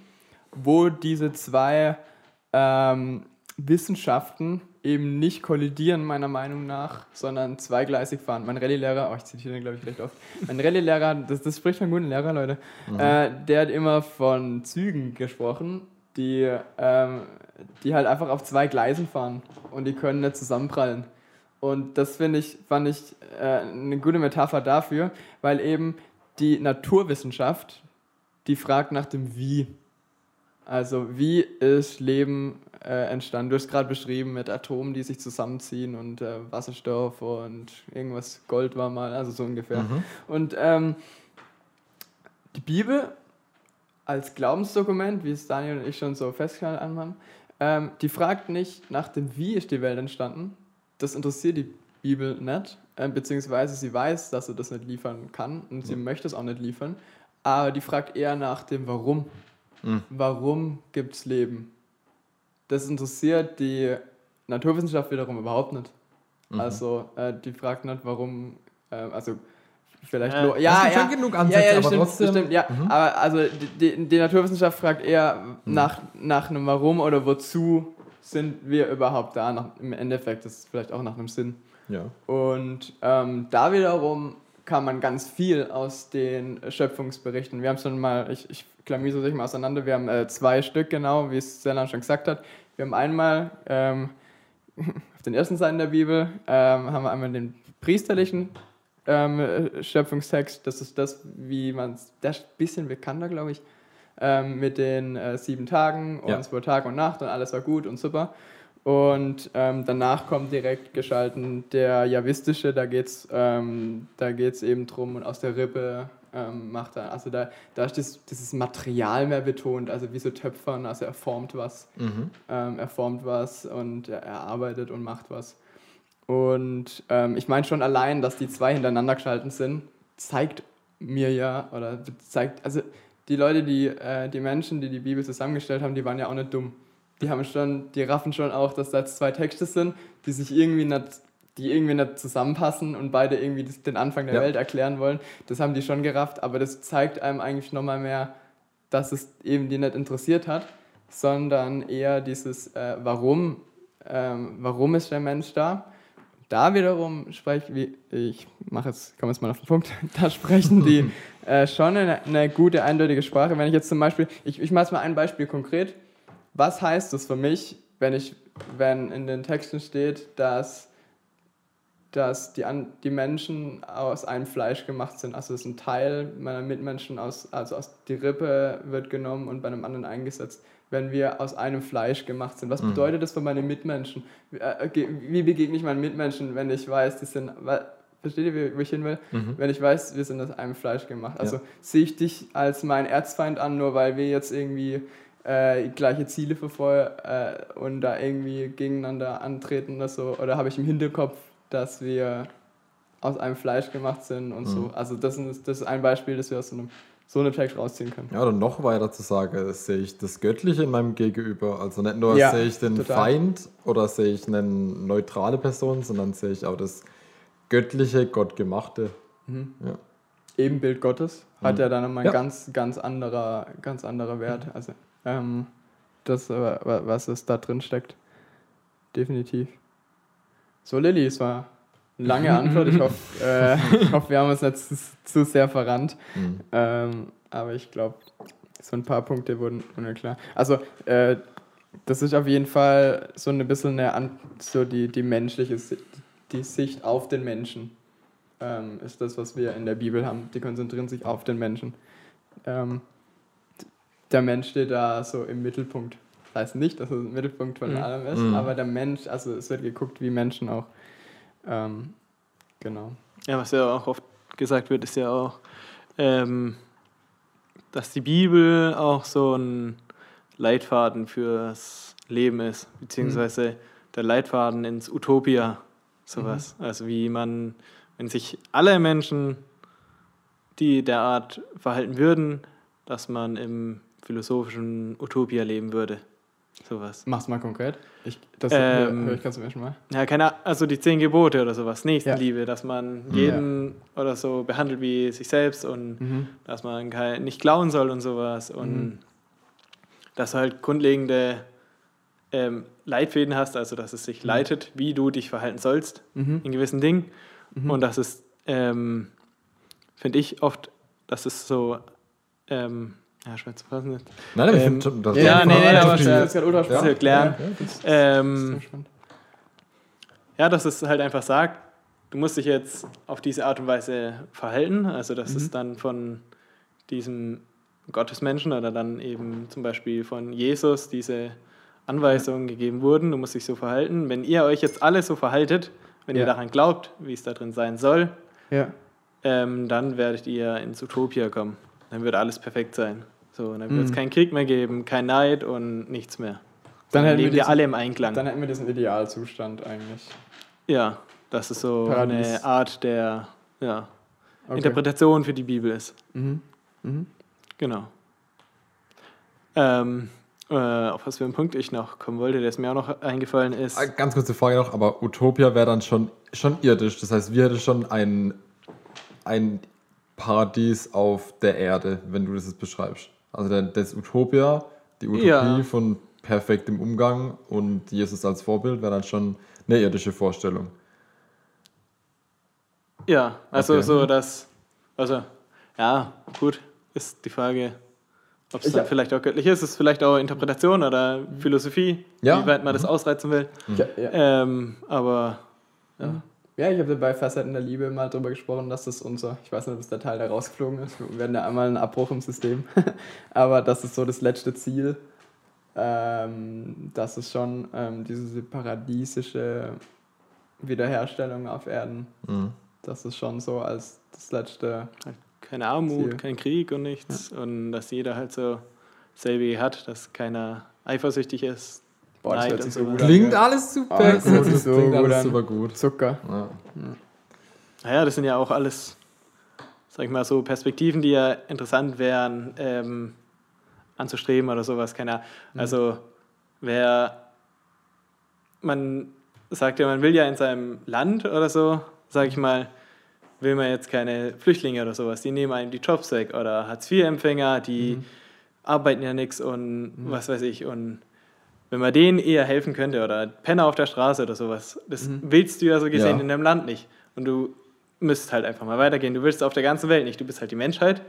wo diese zwei ähm, Wissenschaften eben nicht kollidieren, meiner Meinung nach, sondern zweigleisig fahren. Mein Rallye-Lehrer, oh, ich zitiere den, glaube ich, recht oft. Mein Rallye-Lehrer, das, das spricht von guten Lehrer, Leute, äh, der hat immer von Zügen gesprochen, die, ähm, die halt einfach auf zwei Gleisen fahren und die können nicht zusammenprallen. Und das finde ich, fand ich äh, eine gute Metapher dafür, weil eben die Naturwissenschaft, die fragt nach dem Wie. Also wie ist Leben äh, entstanden? Du hast gerade beschrieben mit Atomen, die sich zusammenziehen und äh, Wasserstoff und irgendwas Gold war mal, also so ungefähr. Mhm. Und ähm, die Bibel als Glaubensdokument, wie es Daniel und ich schon so festgehalten haben, ähm, die fragt nicht nach dem Wie ist die Welt entstanden. Das interessiert die Bibel nicht, äh, beziehungsweise sie weiß, dass sie das nicht liefern kann und sie möchte es auch nicht liefern. Aber die fragt eher nach dem Warum. Mhm. Warum gibt es Leben? Das interessiert die Naturwissenschaft wiederum überhaupt nicht. Mhm. Also äh, die fragt nicht, warum, äh, also vielleicht. Äh, ja, ja, schon genug ja, Ansätze, ja, das aber stimmt, trotzdem- das stimmt, ja. Mhm. Aber also die, die, die Naturwissenschaft fragt eher nach, nach einem Warum oder wozu sind wir überhaupt da. Nach, Im Endeffekt ist es vielleicht auch nach einem Sinn. Ja. Und ähm, da wiederum kann man ganz viel aus den Schöpfungsberichten. Wir haben schon mal, ich, ich klamüse sich mal auseinander, wir haben äh, zwei Stück genau, wie es Sellan schon gesagt hat. Wir haben einmal ähm, auf den ersten Seiten der Bibel ähm, haben wir einmal den priesterlichen ähm, äh, Schöpfungstext. Das ist das, wie man es, das ist ein bisschen bekannter, glaube ich, ähm, mit den äh, sieben Tagen und Ja. es war Tag und Nacht und alles war gut und super. Und ähm, danach kommt direkt geschalten der Javistische, da geht es ähm, da geht's eben drum und aus der Rippe ähm, macht er, also da, da ist das, dieses Material mehr betont, also wie so Töpfern, also er formt was, Mhm. ähm, er formt was und er, er arbeitet und macht was. Und ähm, ich meine schon allein, dass die zwei hintereinander geschalten sind, zeigt mir ja, oder zeigt, also die Leute, die, äh, die Menschen, die die Bibel zusammengestellt haben, die waren ja auch nicht dumm. Die haben schon, die raffen schon auch, dass da jetzt zwei Texte sind, die sich irgendwie nicht, die irgendwie nicht zusammenpassen und beide irgendwie den Anfang der Ja. Welt erklären wollen. Das haben die schon gerafft, aber das zeigt einem eigentlich nochmal mehr, dass es eben die nicht interessiert hat, sondern eher dieses äh, Warum, ähm, warum ist der Mensch da? Da wiederum spreche ich mache jetzt, komme jetzt mal auf den Punkt, da sprechen die äh, schon eine, eine gute, eindeutige Sprache. Wenn ich jetzt zum Beispiel, ich, ich mache jetzt mal ein Beispiel konkret. Was heißt das für mich, wenn ich, wenn in den Texten steht, dass, dass die, an, die Menschen aus einem Fleisch gemacht sind? Also es ist ein Teil meiner Mitmenschen aus, also aus die Rippe wird genommen und bei einem anderen eingesetzt. Wenn wir aus einem Fleisch gemacht sind, was Mhm. bedeutet das für meine Mitmenschen? Wie, äh, begegne ich meinen Mitmenschen, wenn ich weiß, die sind, versteht ihr, wo ich hin will? Mhm. Wenn ich weiß, wir sind aus einem Fleisch gemacht. Also Ja. sehe ich dich als mein Erzfeind an, nur weil wir jetzt irgendwie äh, gleiche Ziele verfolgen äh, und da irgendwie gegeneinander antreten oder so? Oder habe ich im Hinterkopf, dass wir aus einem Fleisch gemacht sind und so? Mhm. Also das ist, das ist ein Beispiel, das wir aus so einem, so einem Text rausziehen können. Ja, oder noch weiter zu sagen, sehe ich das Göttliche in meinem Gegenüber. Also nicht nur Ja, sehe ich den total. Feind oder sehe ich eine neutrale Person, sondern sehe ich auch das Göttliche, Gottgemachte. Ja. Ebenbild Gottes hat Mhm. ja dann nochmal ein Ja. ganz, ganz anderer, ganz anderer Wert. Also ähm, das, äh, wa- was es da drin steckt. Definitiv. So, Lilly, es war eine lange Antwort. Ich hoffe, äh, ich hoffe, wir haben uns nicht zu, zu sehr verrannt. Mhm. Ähm, aber ich glaube, so ein paar Punkte wurden, wurden mir klar. Also, äh, das ist auf jeden Fall so ein bisschen eine, so die, die menschliche Sicht, die Sicht auf den Menschen. Ähm, ist das, was wir in der Bibel haben. Die konzentrieren sich auf den Menschen. Ähm, der Mensch steht da so im Mittelpunkt. Das heißt nicht, dass er im Mittelpunkt von Mhm. allem ist, Mhm. aber der Mensch, also es wird geguckt, wie Menschen auch. Ähm, genau. Ja, was ja auch oft gesagt wird, ist ja auch, ähm, dass die Bibel auch so ein Leitfaden fürs Leben ist, beziehungsweise der Leitfaden ins Utopia, sowas. Also wie man, wenn sich alle Menschen, die derart verhalten würden, dass man im philosophischen Utopia leben würde. Sowas. Mach's mal konkret. Ich, das Ähm, höre ich ganz zum ersten Mal. Ja, keine Ahnung, also die zehn Gebote oder sowas, Nächstenliebe, dass man Mhm. jeden oder so behandelt wie sich selbst und Mhm. dass man kein, nicht klauen soll und sowas und Mhm. dass du halt grundlegende ähm, Leitfäden hast, also dass es sich leitet, wie du dich verhalten sollst Mhm. in gewissen Dingen Mhm. und das ist, ähm, finde ich oft, dass es so, ähm, ja, schwer zu fassen Nein, aber ich Ähm, finde schon, das ja, ist nee, nee, einfach aber schnell- Das ist gerade ultra das spannend. erklären. Ja, das ist- Ähm, das. Ja, dass es halt einfach sagt, du musst dich jetzt auf diese Art und Weise verhalten. Also, dass Mhm. es dann von diesem Gottesmenschen oder dann eben zum Beispiel von Jesus diese Anweisungen gegeben wurden. Du musst dich so verhalten. Wenn ihr euch jetzt alle so verhaltet, wenn ihr Ja. daran glaubt, wie es da drin sein soll, Ja. ähm, dann werdet ihr ins Utopia kommen. Dann wird alles perfekt sein. So, und dann wird es Mhm. keinen Krieg mehr geben, kein Neid und nichts mehr. Dann Dann leben wir diesen- alle im Einklang. Dann hätten wir diesen Idealzustand eigentlich. Ja, das ist so Paradies. eine Art der ja, Okay. Interpretation für die Bibel ist. Mhm. Mhm. Genau. Ähm, äh, auf was für einen Punkt ich noch kommen wollte, der ist mir auch noch eingefallen ist. Ah, Ganz kurze Frage noch, aber Utopia wäre dann schon, schon irdisch. Das heißt, wir hätten schon ein, ein Paradies auf der Erde, wenn du das jetzt beschreibst. Also der, das Utopia, die Utopie Ja. von perfektem Umgang und Jesus als Vorbild wäre dann schon eine irdische Vorstellung. Ja, also Okay. so, dass, also, ja, gut, ist die Frage, ob es dann vielleicht auch göttlich ist, ist vielleicht auch Interpretation oder Philosophie, Ja. wie weit man das ausreizen will. Ja, ja. Ähm, aber Ja, ich habe bei Facetten der Liebe mal drüber gesprochen, dass das unser, ich weiß nicht, ob es der Teil, der rausgeflogen ist, wir werden ja einmal einen Abbruch im System, aber das ist so das letzte Ziel, ähm, dass es schon ähm, diese paradiesische Wiederherstellung auf Erden, Mhm. das ist schon so als das letzte, keine Armut, Ziel. kein Krieg und nichts. Und dass jeder halt so selbe hat, dass keiner eifersüchtig ist. Boah, das Neid hört sich so gut an. Klingt alles super Ah, das gut. hört sich Das so klingt gut alles an. super gut. Zucker. Ja. Naja, das sind ja auch alles, sag ich mal, so Perspektiven, die ja interessant wären, ähm, anzustreben oder sowas. Keine Ahnung. Also, wer, man sagt ja, man will ja in seinem Land oder so, sag ich mal, will man jetzt keine Flüchtlinge oder sowas, die nehmen einem die Jobs weg oder Hartz-IV-Empfänger, die arbeiten ja nichts und was weiß ich und wenn man denen eher helfen könnte oder Penner auf der Straße oder sowas, das willst du ja so gesehen Ja. in deinem Land nicht. Und du müsstest halt einfach mal weitergehen. Du willst auf der ganzen Welt nicht. Du bist halt die Menschheit.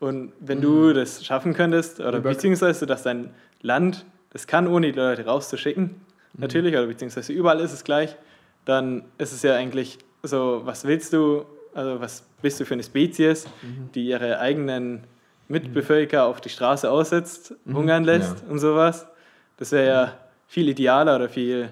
Und wenn du das schaffen könntest, oder Über- beziehungsweise, dass dein Land das kann, ohne die Leute rauszuschicken, natürlich, oder beziehungsweise überall ist es gleich, dann ist es ja eigentlich so, was willst du, also was bist du für eine Spezies, die ihre eigenen Mitbevölker auf die Straße aussetzt, hungern lässt und sowas. Das wäre ja viel idealer oder viel,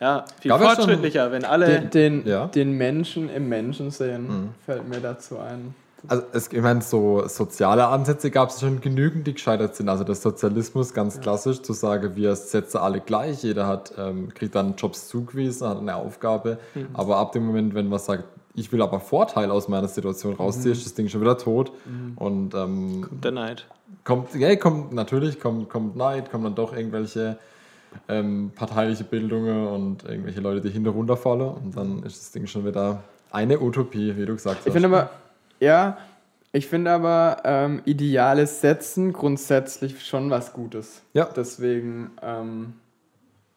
ja, viel Gab fortschrittlicher, wenn alle. Den, den, Ja. den Menschen im Menschen sehen, Mhm. fällt mir dazu ein. Also es, ich meine, so soziale Ansätze gab es schon genügend, die gescheitert sind. Also der Sozialismus, ganz klassisch, zu sagen, wir setzen alle gleich, jeder hat, ähm, kriegt dann Jobs zugewiesen, hat eine Aufgabe. Aber ab dem Moment, wenn man sagt, ich will aber Vorteil aus meiner Situation rausziehen, ist das Ding schon wieder tot. Und ähm, der Neid. kommt, ja, kommt natürlich, kommt, kommt Neid, kommen dann doch irgendwelche ähm, parteiliche Bildungen und irgendwelche Leute, die hinter runterfallen. Und dann ist das Ding schon wieder eine Utopie, wie du gesagt hast. Ich finde aber, ja, ich finde aber ähm, Ideale setzen grundsätzlich schon was Gutes. Ja. Deswegen, ähm,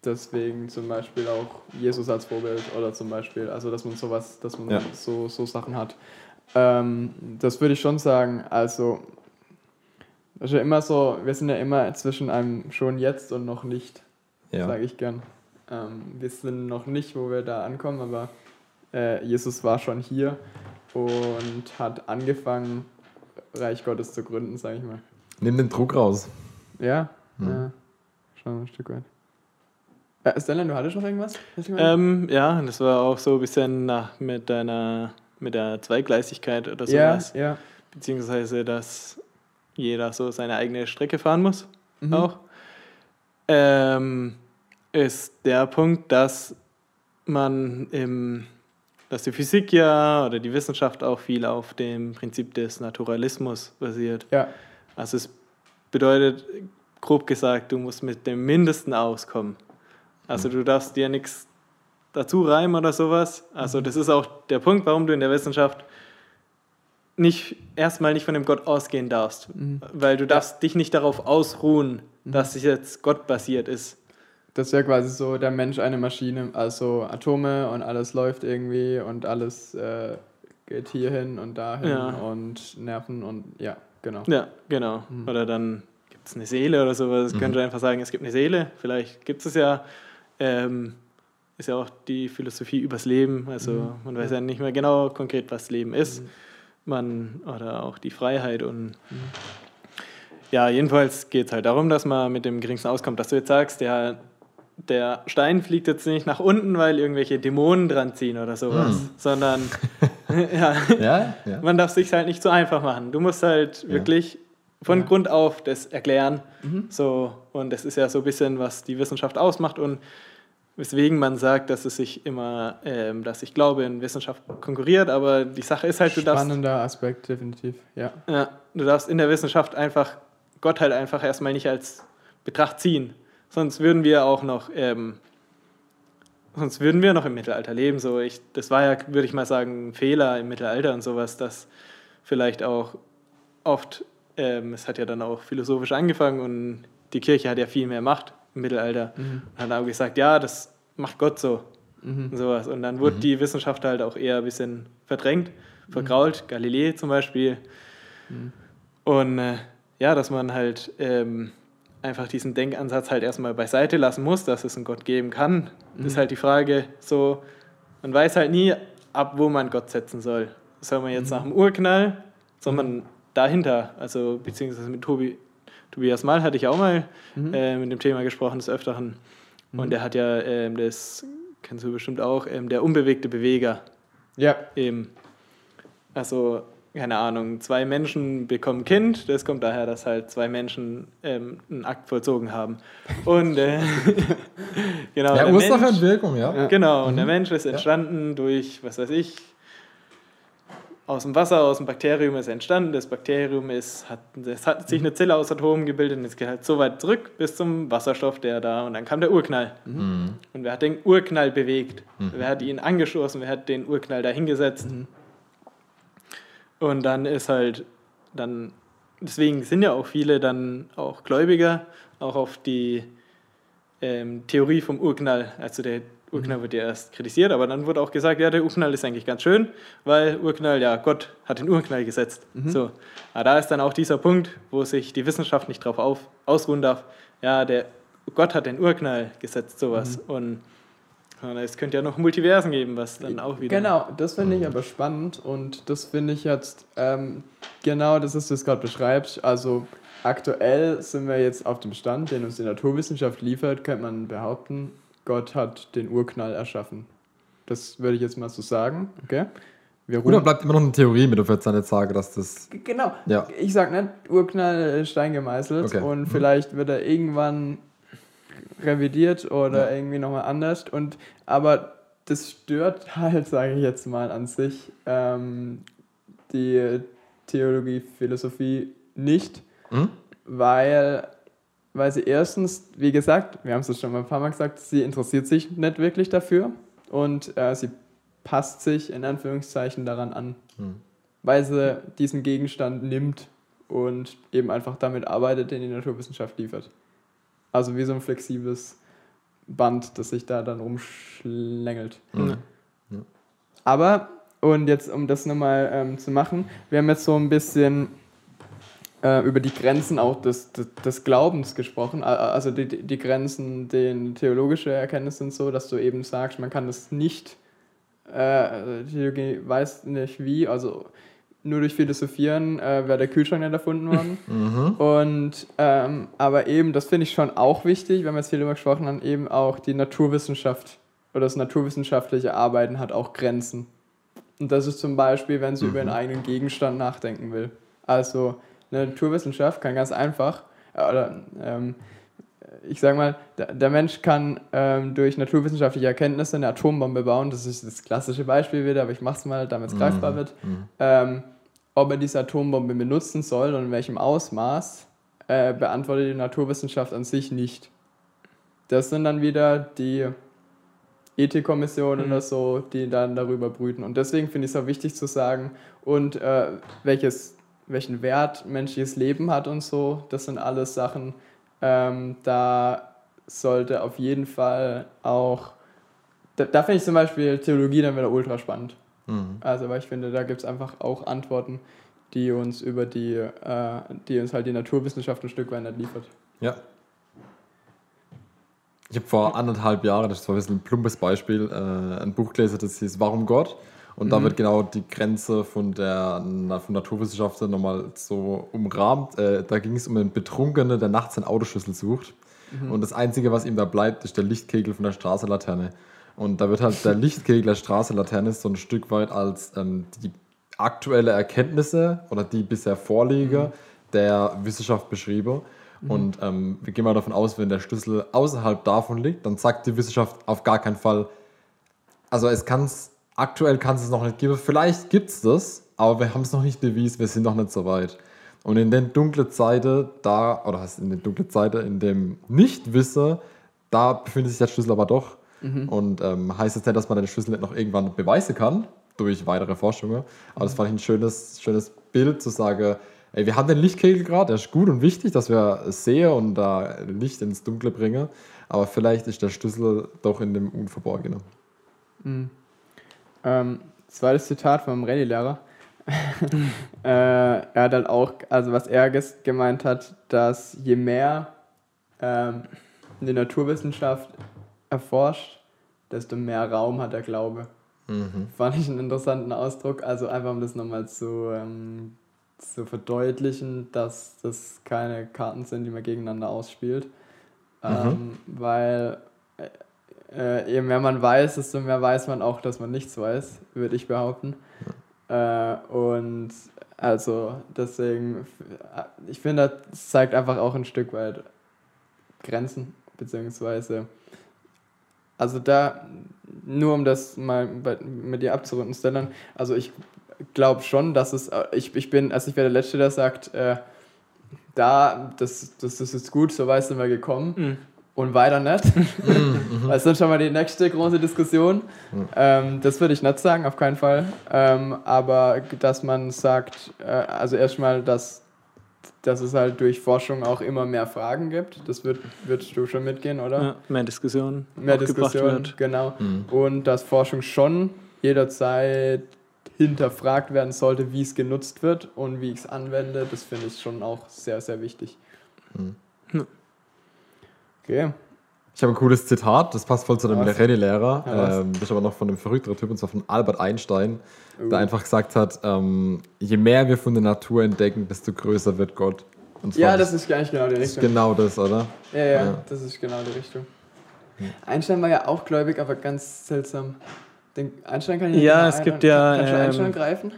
deswegen zum Beispiel auch Jesus als Vorbild oder zum Beispiel, also dass man sowas, dass man Ja. so, so Sachen hat. Ähm, das würde ich schon sagen. Also, das ist ja immer so, wir sind ja immer zwischen einem schon jetzt und noch nicht ja. sage ich gern. Ähm, wir sind noch nicht, wo wir da ankommen, aber äh, Jesus war schon hier und hat angefangen, Reich Gottes zu gründen, sage ich mal. Nimm den Druck raus. Ja, Hm. ja. schon ein Stück weit. Äh, Stellan, du hattest noch irgendwas? Ähm, ja, das war auch so ein bisschen nach, mit deiner, mit der Zweigleisigkeit oder ja, sowas. ja. Beziehungsweise, dass jeder so seine eigene Strecke fahren muss. Mhm. Auch. Ähm, ist der Punkt, dass man im, dass die Physik ja oder die Wissenschaft auch viel auf dem Prinzip des Naturalismus basiert. Ja, Also es bedeutet, grob gesagt, du musst mit dem Mindesten auskommen. Also du darfst dir nichts dazu reimen oder sowas. Also das ist auch der Punkt, warum du in der Wissenschaft nicht erstmal nicht von dem Gott ausgehen darfst. Weil du darfst dich nicht darauf ausruhen, dass es jetzt Gott basiert ist. das wäre quasi so der Mensch eine Maschine, also Atome und alles läuft irgendwie und alles äh, geht hierhin und dahin Ja. und Nerven und ja, genau. Ja, genau. Oder dann gibt es eine Seele oder sowas. Mhm. Könnte einfach sagen, es gibt eine Seele. Vielleicht gibt es ja. Ähm, ist ja auch die Philosophie übers Leben. Also man weiß ja nicht mehr genau konkret, was Leben ist. Man, oder auch die Freiheit und ja, jedenfalls geht es halt darum, dass man mit dem geringsten auskommt, dass du jetzt sagst, der, der Stein fliegt jetzt nicht nach unten, weil irgendwelche Dämonen dran ziehen oder sowas, sondern ja, Ja, ja. man darf sich halt nicht so einfach machen. Du musst halt wirklich von Grund auf das erklären. So, und das ist ja so ein bisschen, was die Wissenschaft ausmacht und weswegen man sagt, dass es sich immer, ähm, dass ich glaube, in Wissenschaft konkurriert, aber die Sache ist halt, du darfst, Spannender Aspekt, definitiv, ja. ja, du darfst in der Wissenschaft einfach Gott halt einfach erstmal nicht als Betracht ziehen. Sonst würden wir auch noch, ähm, sonst würden wir noch im Mittelalter leben. So, ich, das war ja, würde ich mal sagen, ein Fehler im Mittelalter und sowas, dass vielleicht auch oft, ähm, es hat ja dann auch philosophisch angefangen und die Kirche hat ja viel mehr Macht im Mittelalter. Mhm. Und hat auch gesagt, ja, das macht Gott so. Mhm. Und sowas. Und dann wurde mhm. die Wissenschaft halt auch eher ein bisschen verdrängt, vergrault, mhm. Galilei zum Beispiel. Mhm. Und äh, ja, dass man halt ähm, einfach diesen Denkansatz halt erstmal beiseite lassen muss, dass es einen Gott geben kann, mhm. ist halt die Frage so, man weiß halt nie, ab wo man Gott setzen soll. Soll man jetzt mhm. nach dem Urknall, soll man dahinter, also beziehungsweise mit Tobi, Tobias Mal hatte ich auch mal mhm. äh, mit dem Thema gesprochen des Öfteren und mhm. der hat ja ähm, das, kennst du bestimmt auch, ähm, der unbewegte Beweger. Ja. Eben. Also keine Ahnung, zwei Menschen bekommen Kind. Das kommt daher, dass halt zwei Menschen ähm, einen Akt vollzogen haben. Und äh, genau. Ja, Ursache Mensch, und Wirkung, ja. Genau, und der mhm. Mensch ist entstanden ja. durch, was weiß ich, aus dem Wasser, aus dem Bakterium ist entstanden. Das Bakterium ist, hat, es hat sich eine Zelle aus Atomen gebildet und es geht halt so weit zurück bis zum Wasserstoff, der da und dann kam der Urknall. Mhm. Und wer hat den Urknall bewegt? Mhm. Wer hat ihn angestoßen? Wer hat den Urknall da hingesetzt? Mhm. Und dann ist halt, dann, deswegen sind ja auch viele dann auch Gläubiger, auch auf die ähm, Theorie vom Urknall. Also der Urknall wird ja erst kritisiert, aber dann wurde auch gesagt, ja, der Urknall ist eigentlich ganz schön, weil Urknall, ja, Gott hat den Urknall gesetzt. Mhm. So. Aber da ist dann auch dieser Punkt, wo sich die Wissenschaft nicht drauf auf, ausruhen darf, ja, der Gott hat den Urknall gesetzt, sowas. Mhm. Und es könnte ja noch Multiversen geben, was dann auch wieder. Genau, das finde ich aber spannend und das finde ich jetzt, ähm, genau das ist, was du gerade beschreibst. Also aktuell sind wir jetzt auf dem Stand, den uns die Naturwissenschaft liefert, könnte man behaupten, Gott hat den Urknall erschaffen. Das würde ich jetzt mal so sagen, okay? Wir Gut, bleibt immer noch eine Theorie mit, auf jetzt nicht sage, dass das. Genau. Ja. Ich sage nicht, Urknall Stein gemeißelt okay. und mhm. vielleicht wird er irgendwann revidiert oder ja. irgendwie nochmal anders. Und, aber das stört halt, sage ich jetzt mal an sich, ähm, die Theologie, Philosophie nicht, mhm. weil, weil sie erstens, wie gesagt, wir haben es schon mal ein paar Mal gesagt, sie interessiert sich nicht wirklich dafür und äh, sie passt sich in Anführungszeichen daran an, mhm. weil sie diesen Gegenstand nimmt und eben einfach damit arbeitet, den die Naturwissenschaft liefert. Also wie so ein flexibles Band, das sich da dann rumschlängelt. Mhm. Aber, und jetzt um das nochmal ähm, zu machen, wir haben jetzt so ein bisschen äh, über die Grenzen auch des, des, des, Glaubens gesprochen, also die, die Grenzen, den theologische Erkenntnisse sind so, dass du eben sagst, man kann das nicht, äh, Theologie weiß nicht wie, also nur durch Philosophieren äh, wäre der Kühlschrank nicht erfunden worden. Mhm. Und, ähm, aber eben, das finde ich schon auch wichtig, wenn wir jetzt viel darüber gesprochen haben, eben auch die Naturwissenschaft oder das naturwissenschaftliche Arbeiten hat auch Grenzen. Und das ist zum Beispiel, wenn sie mhm. über einen eigenen Gegenstand nachdenken will. Also eine Naturwissenschaft kann ganz einfach, äh, oder ähm, ich sage mal, der, der, Mensch kann ähm, durch naturwissenschaftliche Erkenntnisse eine Atombombe bauen. Das ist das klassische Beispiel wieder, aber ich mache es mal, damit es mhm. greifbar wird. Mhm. Ähm, ob er diese Atombombe benutzen soll und in welchem Ausmaß, äh, beantwortet die Naturwissenschaft an sich nicht. Das sind dann wieder die Ethikkommissionen mhm. oder so, die dann darüber brüten. Und deswegen finde ich es auch wichtig zu sagen, und äh, welches, welchen Wert menschliches Leben hat und so, das sind alles Sachen, ähm, da sollte auf jeden Fall auch, da, da finde ich zum Beispiel Theologie dann wieder ultra spannend. Mhm. Also, weil ich finde, da gibt es einfach auch Antworten, die uns über die, äh, die uns halt die Naturwissenschaft ein Stück weit nicht liefert. Ja. Ich habe vor anderthalb Jahren, das war ein bisschen ein plumpes Beispiel, äh, ein Buch gelesen, das hieß Warum Gott? Und mhm. da wird genau die Grenze von der von Naturwissenschaften nochmal so umrahmt. Äh, da ging es um einen Betrunkenen, der nachts seinen Autoschlüssel sucht. Mhm. Und das Einzige, was ihm da bleibt, ist der Lichtkegel von der Straßenlaterne. Und da wird halt der Lichtkegel der Straßenlaterne so ein Stück weit als ähm, die aktuelle Erkenntnisse oder die bisher Vorliege mhm. der Wissenschaft beschrieben. Mhm. Und ähm, wir gehen mal davon aus, wenn der Schlüssel außerhalb davon liegt, dann sagt die Wissenschaft auf gar keinen Fall, also es kann es aktuell kann es noch nicht geben. Vielleicht gibt es das, aber wir haben es noch nicht bewiesen, wir sind noch nicht so weit. Und in den dunklen Zeiten, da, oder heißt in den dunklen Zeiten, in dem Nichtwissen, da befindet sich der Schlüssel aber doch. Mhm. Und ähm, heißt jetzt nicht, dass man den Schlüssel nicht noch irgendwann beweisen kann. durch weitere Forschungen. Aber das fand ich ein schönes, schönes Bild zu sagen, ey, wir haben den Lichtkegel gerade, der ist gut und wichtig, dass wir es sehen und da Licht ins Dunkle bringen. Aber vielleicht ist der Schlüssel doch in dem Unverborgenen. Mhm. Ähm, zweites Zitat vom Rallye-Lehrer. äh, er hat halt auch, also was er gemeint hat, dass je mehr ähm, die Naturwissenschaft erforscht, desto mehr Raum hat der Glaube. Mhm. Fand ich einen interessanten Ausdruck. Also einfach um das nochmal zu, ähm, zu verdeutlichen, dass das keine Karten sind, die man gegeneinander ausspielt. Mhm. Ähm, weil äh, je mehr man weiß, desto mehr weiß man auch, dass man nichts weiß, würde ich behaupten. Äh, und also deswegen, ich finde, das zeigt einfach auch ein Stück weit Grenzen, beziehungsweise, also da, nur um das mal bei, mit dir abzurunden, Stellan, also ich glaube schon, dass es, ich, ich bin, also ich wäre der Letzte, der sagt, äh, da, das, das, das ist gut, so weit sind wir gekommen. Mhm und weiter nicht. Mhm, das ist dann schon mal die nächste große Diskussion. Mhm. Ähm, das würde ich nicht sagen, auf keinen Fall. Ähm, aber dass man sagt, äh, also erstmal, dass, dass es halt durch Forschung auch immer mehr Fragen gibt. Das wird, würdest du schon mitgehen, oder? Ja, mehr Diskussionen. Mehr Diskussionen, genau. Mhm. Und dass Forschung schon jederzeit hinterfragt werden sollte, wie es genutzt wird und wie ich es anwende. Das finde ich schon auch sehr, sehr wichtig. Mhm. Okay. Ich habe ein cooles Zitat, das passt voll zu dem Rallye-Lehrer. Ja, ähm, das ist aber noch von einem verrückteren Typ, und zwar von Albert Einstein, uh. der einfach gesagt hat, ähm, je mehr wir von der Natur entdecken, desto größer wird Gott. ja, das ist eigentlich genau die Richtung. genau das, oder? Ja, ja, ja, das ist genau die Richtung. Einstein war ja auch gläubig, aber ganz seltsam. Den Einstein kann ich Ja, es gibt ja. Kannst du ähm, Einstein greifen?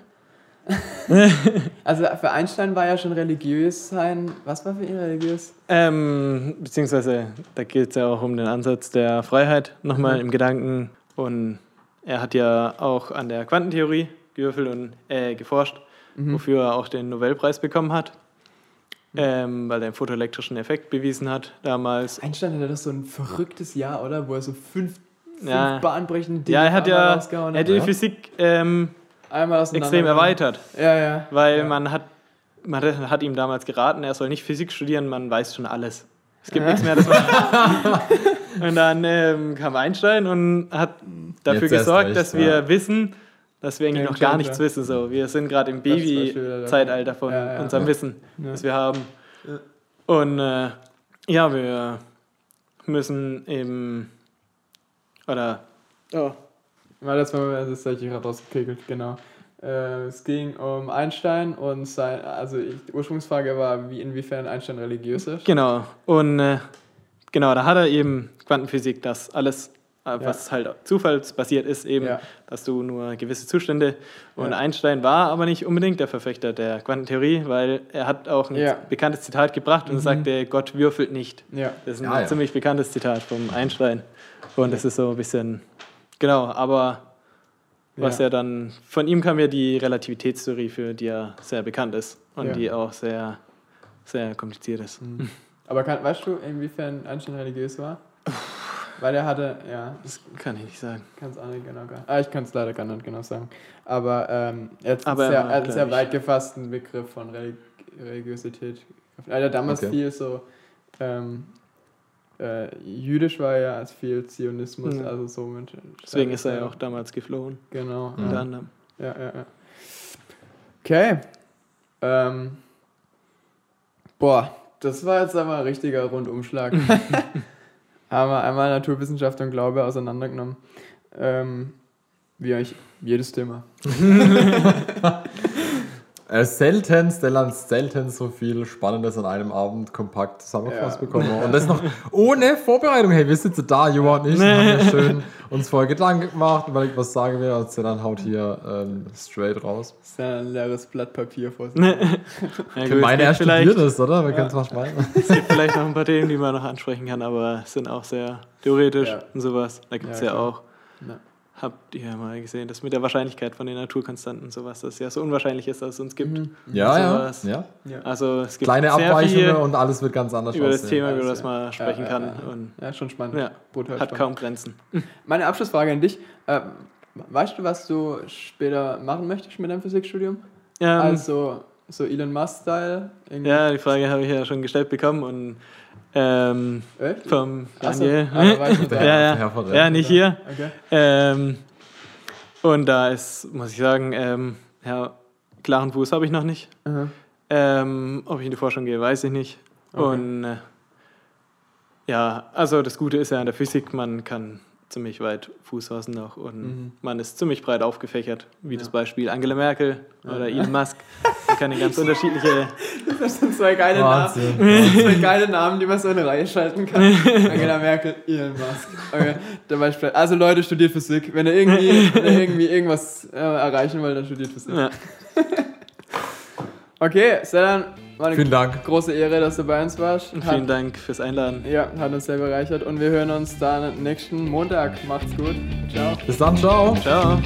also für Einstein war ja schon religiös sein. Was war für ihn religiös? Ähm, beziehungsweise da geht es ja auch um den Ansatz der Freiheit nochmal mhm. im Gedanken. Und er hat ja auch an der Quantentheorie gewürfelt und äh, geforscht, mhm. wofür er auch den Nobelpreis bekommen hat. Mhm. Ähm, weil er den fotoelektrischen Effekt bewiesen hat damals. Einstein hatte das so ein verrücktes Jahr, oder? Wo er so fünf, fünf ja. bahnbrechende Dinge Ja, er hat ja er hat die Physik ähm, Einmal extrem erweitert. Ja, ja. Weil ja. man hat man hat ihm damals geraten, er soll nicht Physik studieren, man weiß schon alles. Es gibt ja. nichts mehr, das man Und dann ähm, kam Einstein und hat dafür Jetzt gesorgt, recht, dass wir ja. wissen, dass wir eigentlich noch gar nichts wissen. So, wir sind gerade im Baby-Zeitalter von unserem Wissen, das wir haben. Und äh, ja, wir müssen eben oder oh, weil das war das ist ich gerade rausgekegelt, genau. Äh, es ging um Einstein und sein, also ich, die Ursprungsfrage war, wie inwiefern Einstein religiös ist. Genau. Und äh, genau, da hat er eben Quantenphysik, dass alles, äh, was ja. halt zufallsbasiert ist, eben, ja. dass du nur gewisse Zustände. Und ja. Einstein war aber nicht unbedingt der Verfechter der Quantentheorie, weil er hat auch ein bekanntes Zitat gebracht und mhm. sagte, Gott würfelt nicht. Das ist ein ziemlich bekanntes Zitat vom Einstein. Und das ist so ein bisschen Genau, aber was ja. ja dann, von ihm kam ja die Relativitätstheorie, für die er sehr bekannt ist und ja. die auch sehr, sehr kompliziert ist. Mhm. Aber kann, weißt du, inwiefern Einstein religiös war? Weil er hatte, ja. Das kann ich nicht sagen. Kann's auch nicht genau gar, ah, ich kann es leider gar nicht genau sagen. Aber ähm, er hat einen sehr, sehr weit gefassten Begriff von Religiosität. Er hat damals okay. viel so ähm, äh, jüdisch war ja als viel Zionismus, ja. also so mit. Deswegen ist er ja auch damals geflohen. Genau. Unter ja. anderem. Ja, ja, ja. Okay. Ähm. Boah, das war jetzt aber ein richtiger Rundumschlag. Haben wir einmal Naturwissenschaft und Glaube auseinandergenommen. Ähm, wie eigentlich jedes Thema. Äh, selten, Stellan, selten so viel Spannendes an einem Abend kompakt zusammengefasst ja. bekommen. Und das noch ohne Vorbereitung. Hey, wir sitzen da, Johann und ich, nee. haben wir schön uns vorher Gedanken gemacht, weil ich was sagen will. Und Stellan haut hier ähm, straight raus. Das ist ja ein leeres Blatt Papier vor sich. Nee. ja, gut, meine, er studiert es, oder? Wir ja. können es mal schmeißen. Es gibt vielleicht noch ein paar Themen, die man noch ansprechen kann, aber es sind auch sehr theoretisch ja. und sowas. Da gibt es ja, auch habt ihr mal gesehen, das mit der Wahrscheinlichkeit von den Naturkonstanten und sowas, das ja so unwahrscheinlich ist, dass es uns gibt. Mhm. Ja, ja, ja, Also es gibt kleine Abweichungen und alles wird ganz anders über das Thema, über das man sprechen kann. Und ja, schon spannend. Ja, hat spannend. kaum Grenzen. Meine Abschlussfrage an dich. Äh, Weißt du, was du später machen möchtest mit deinem Physikstudium? Ähm, also so Elon Musk-Style? ja, die Frage habe ich ja schon gestellt bekommen und ähm, Echt? vom so, Daniel. Der da? ja, ja. ja, nicht hier. Okay. Ähm, und da ist, muss ich sagen, ähm, ja, klaren Fuß habe ich noch nicht. Aha. Ähm, ob ich in die Forschung gehe, weiß ich nicht. Okay. Und äh, ja, also das Gute ist ja in der Physik, man kann ziemlich weit Fuß fassen noch und Mhm. man ist ziemlich breit aufgefächert, wie das Ja. Beispiel Angela Merkel oder Elon Musk. Man kann ganz unterschiedliche. Das sind zwei geile Wahnsinn. Namen. Zwei geile Namen, die man so in eine Reihe schalten kann. Angela Merkel, Elon Musk. Okay, der Beispiel. Also Leute, studiert Physik. Wenn ihr irgendwie, wenn ihr irgendwie irgendwas äh, erreichen wollt, dann studiert Physik. Ja, Okay, Sedan, war eine Vielen Dank. große Ehre, dass du bei uns warst. Hat- vielen Dank fürs Einladen. Ja, hat uns sehr bereichert und wir hören uns dann nächsten Montag. Macht's gut. Ciao. Bis dann, ciao. Ciao.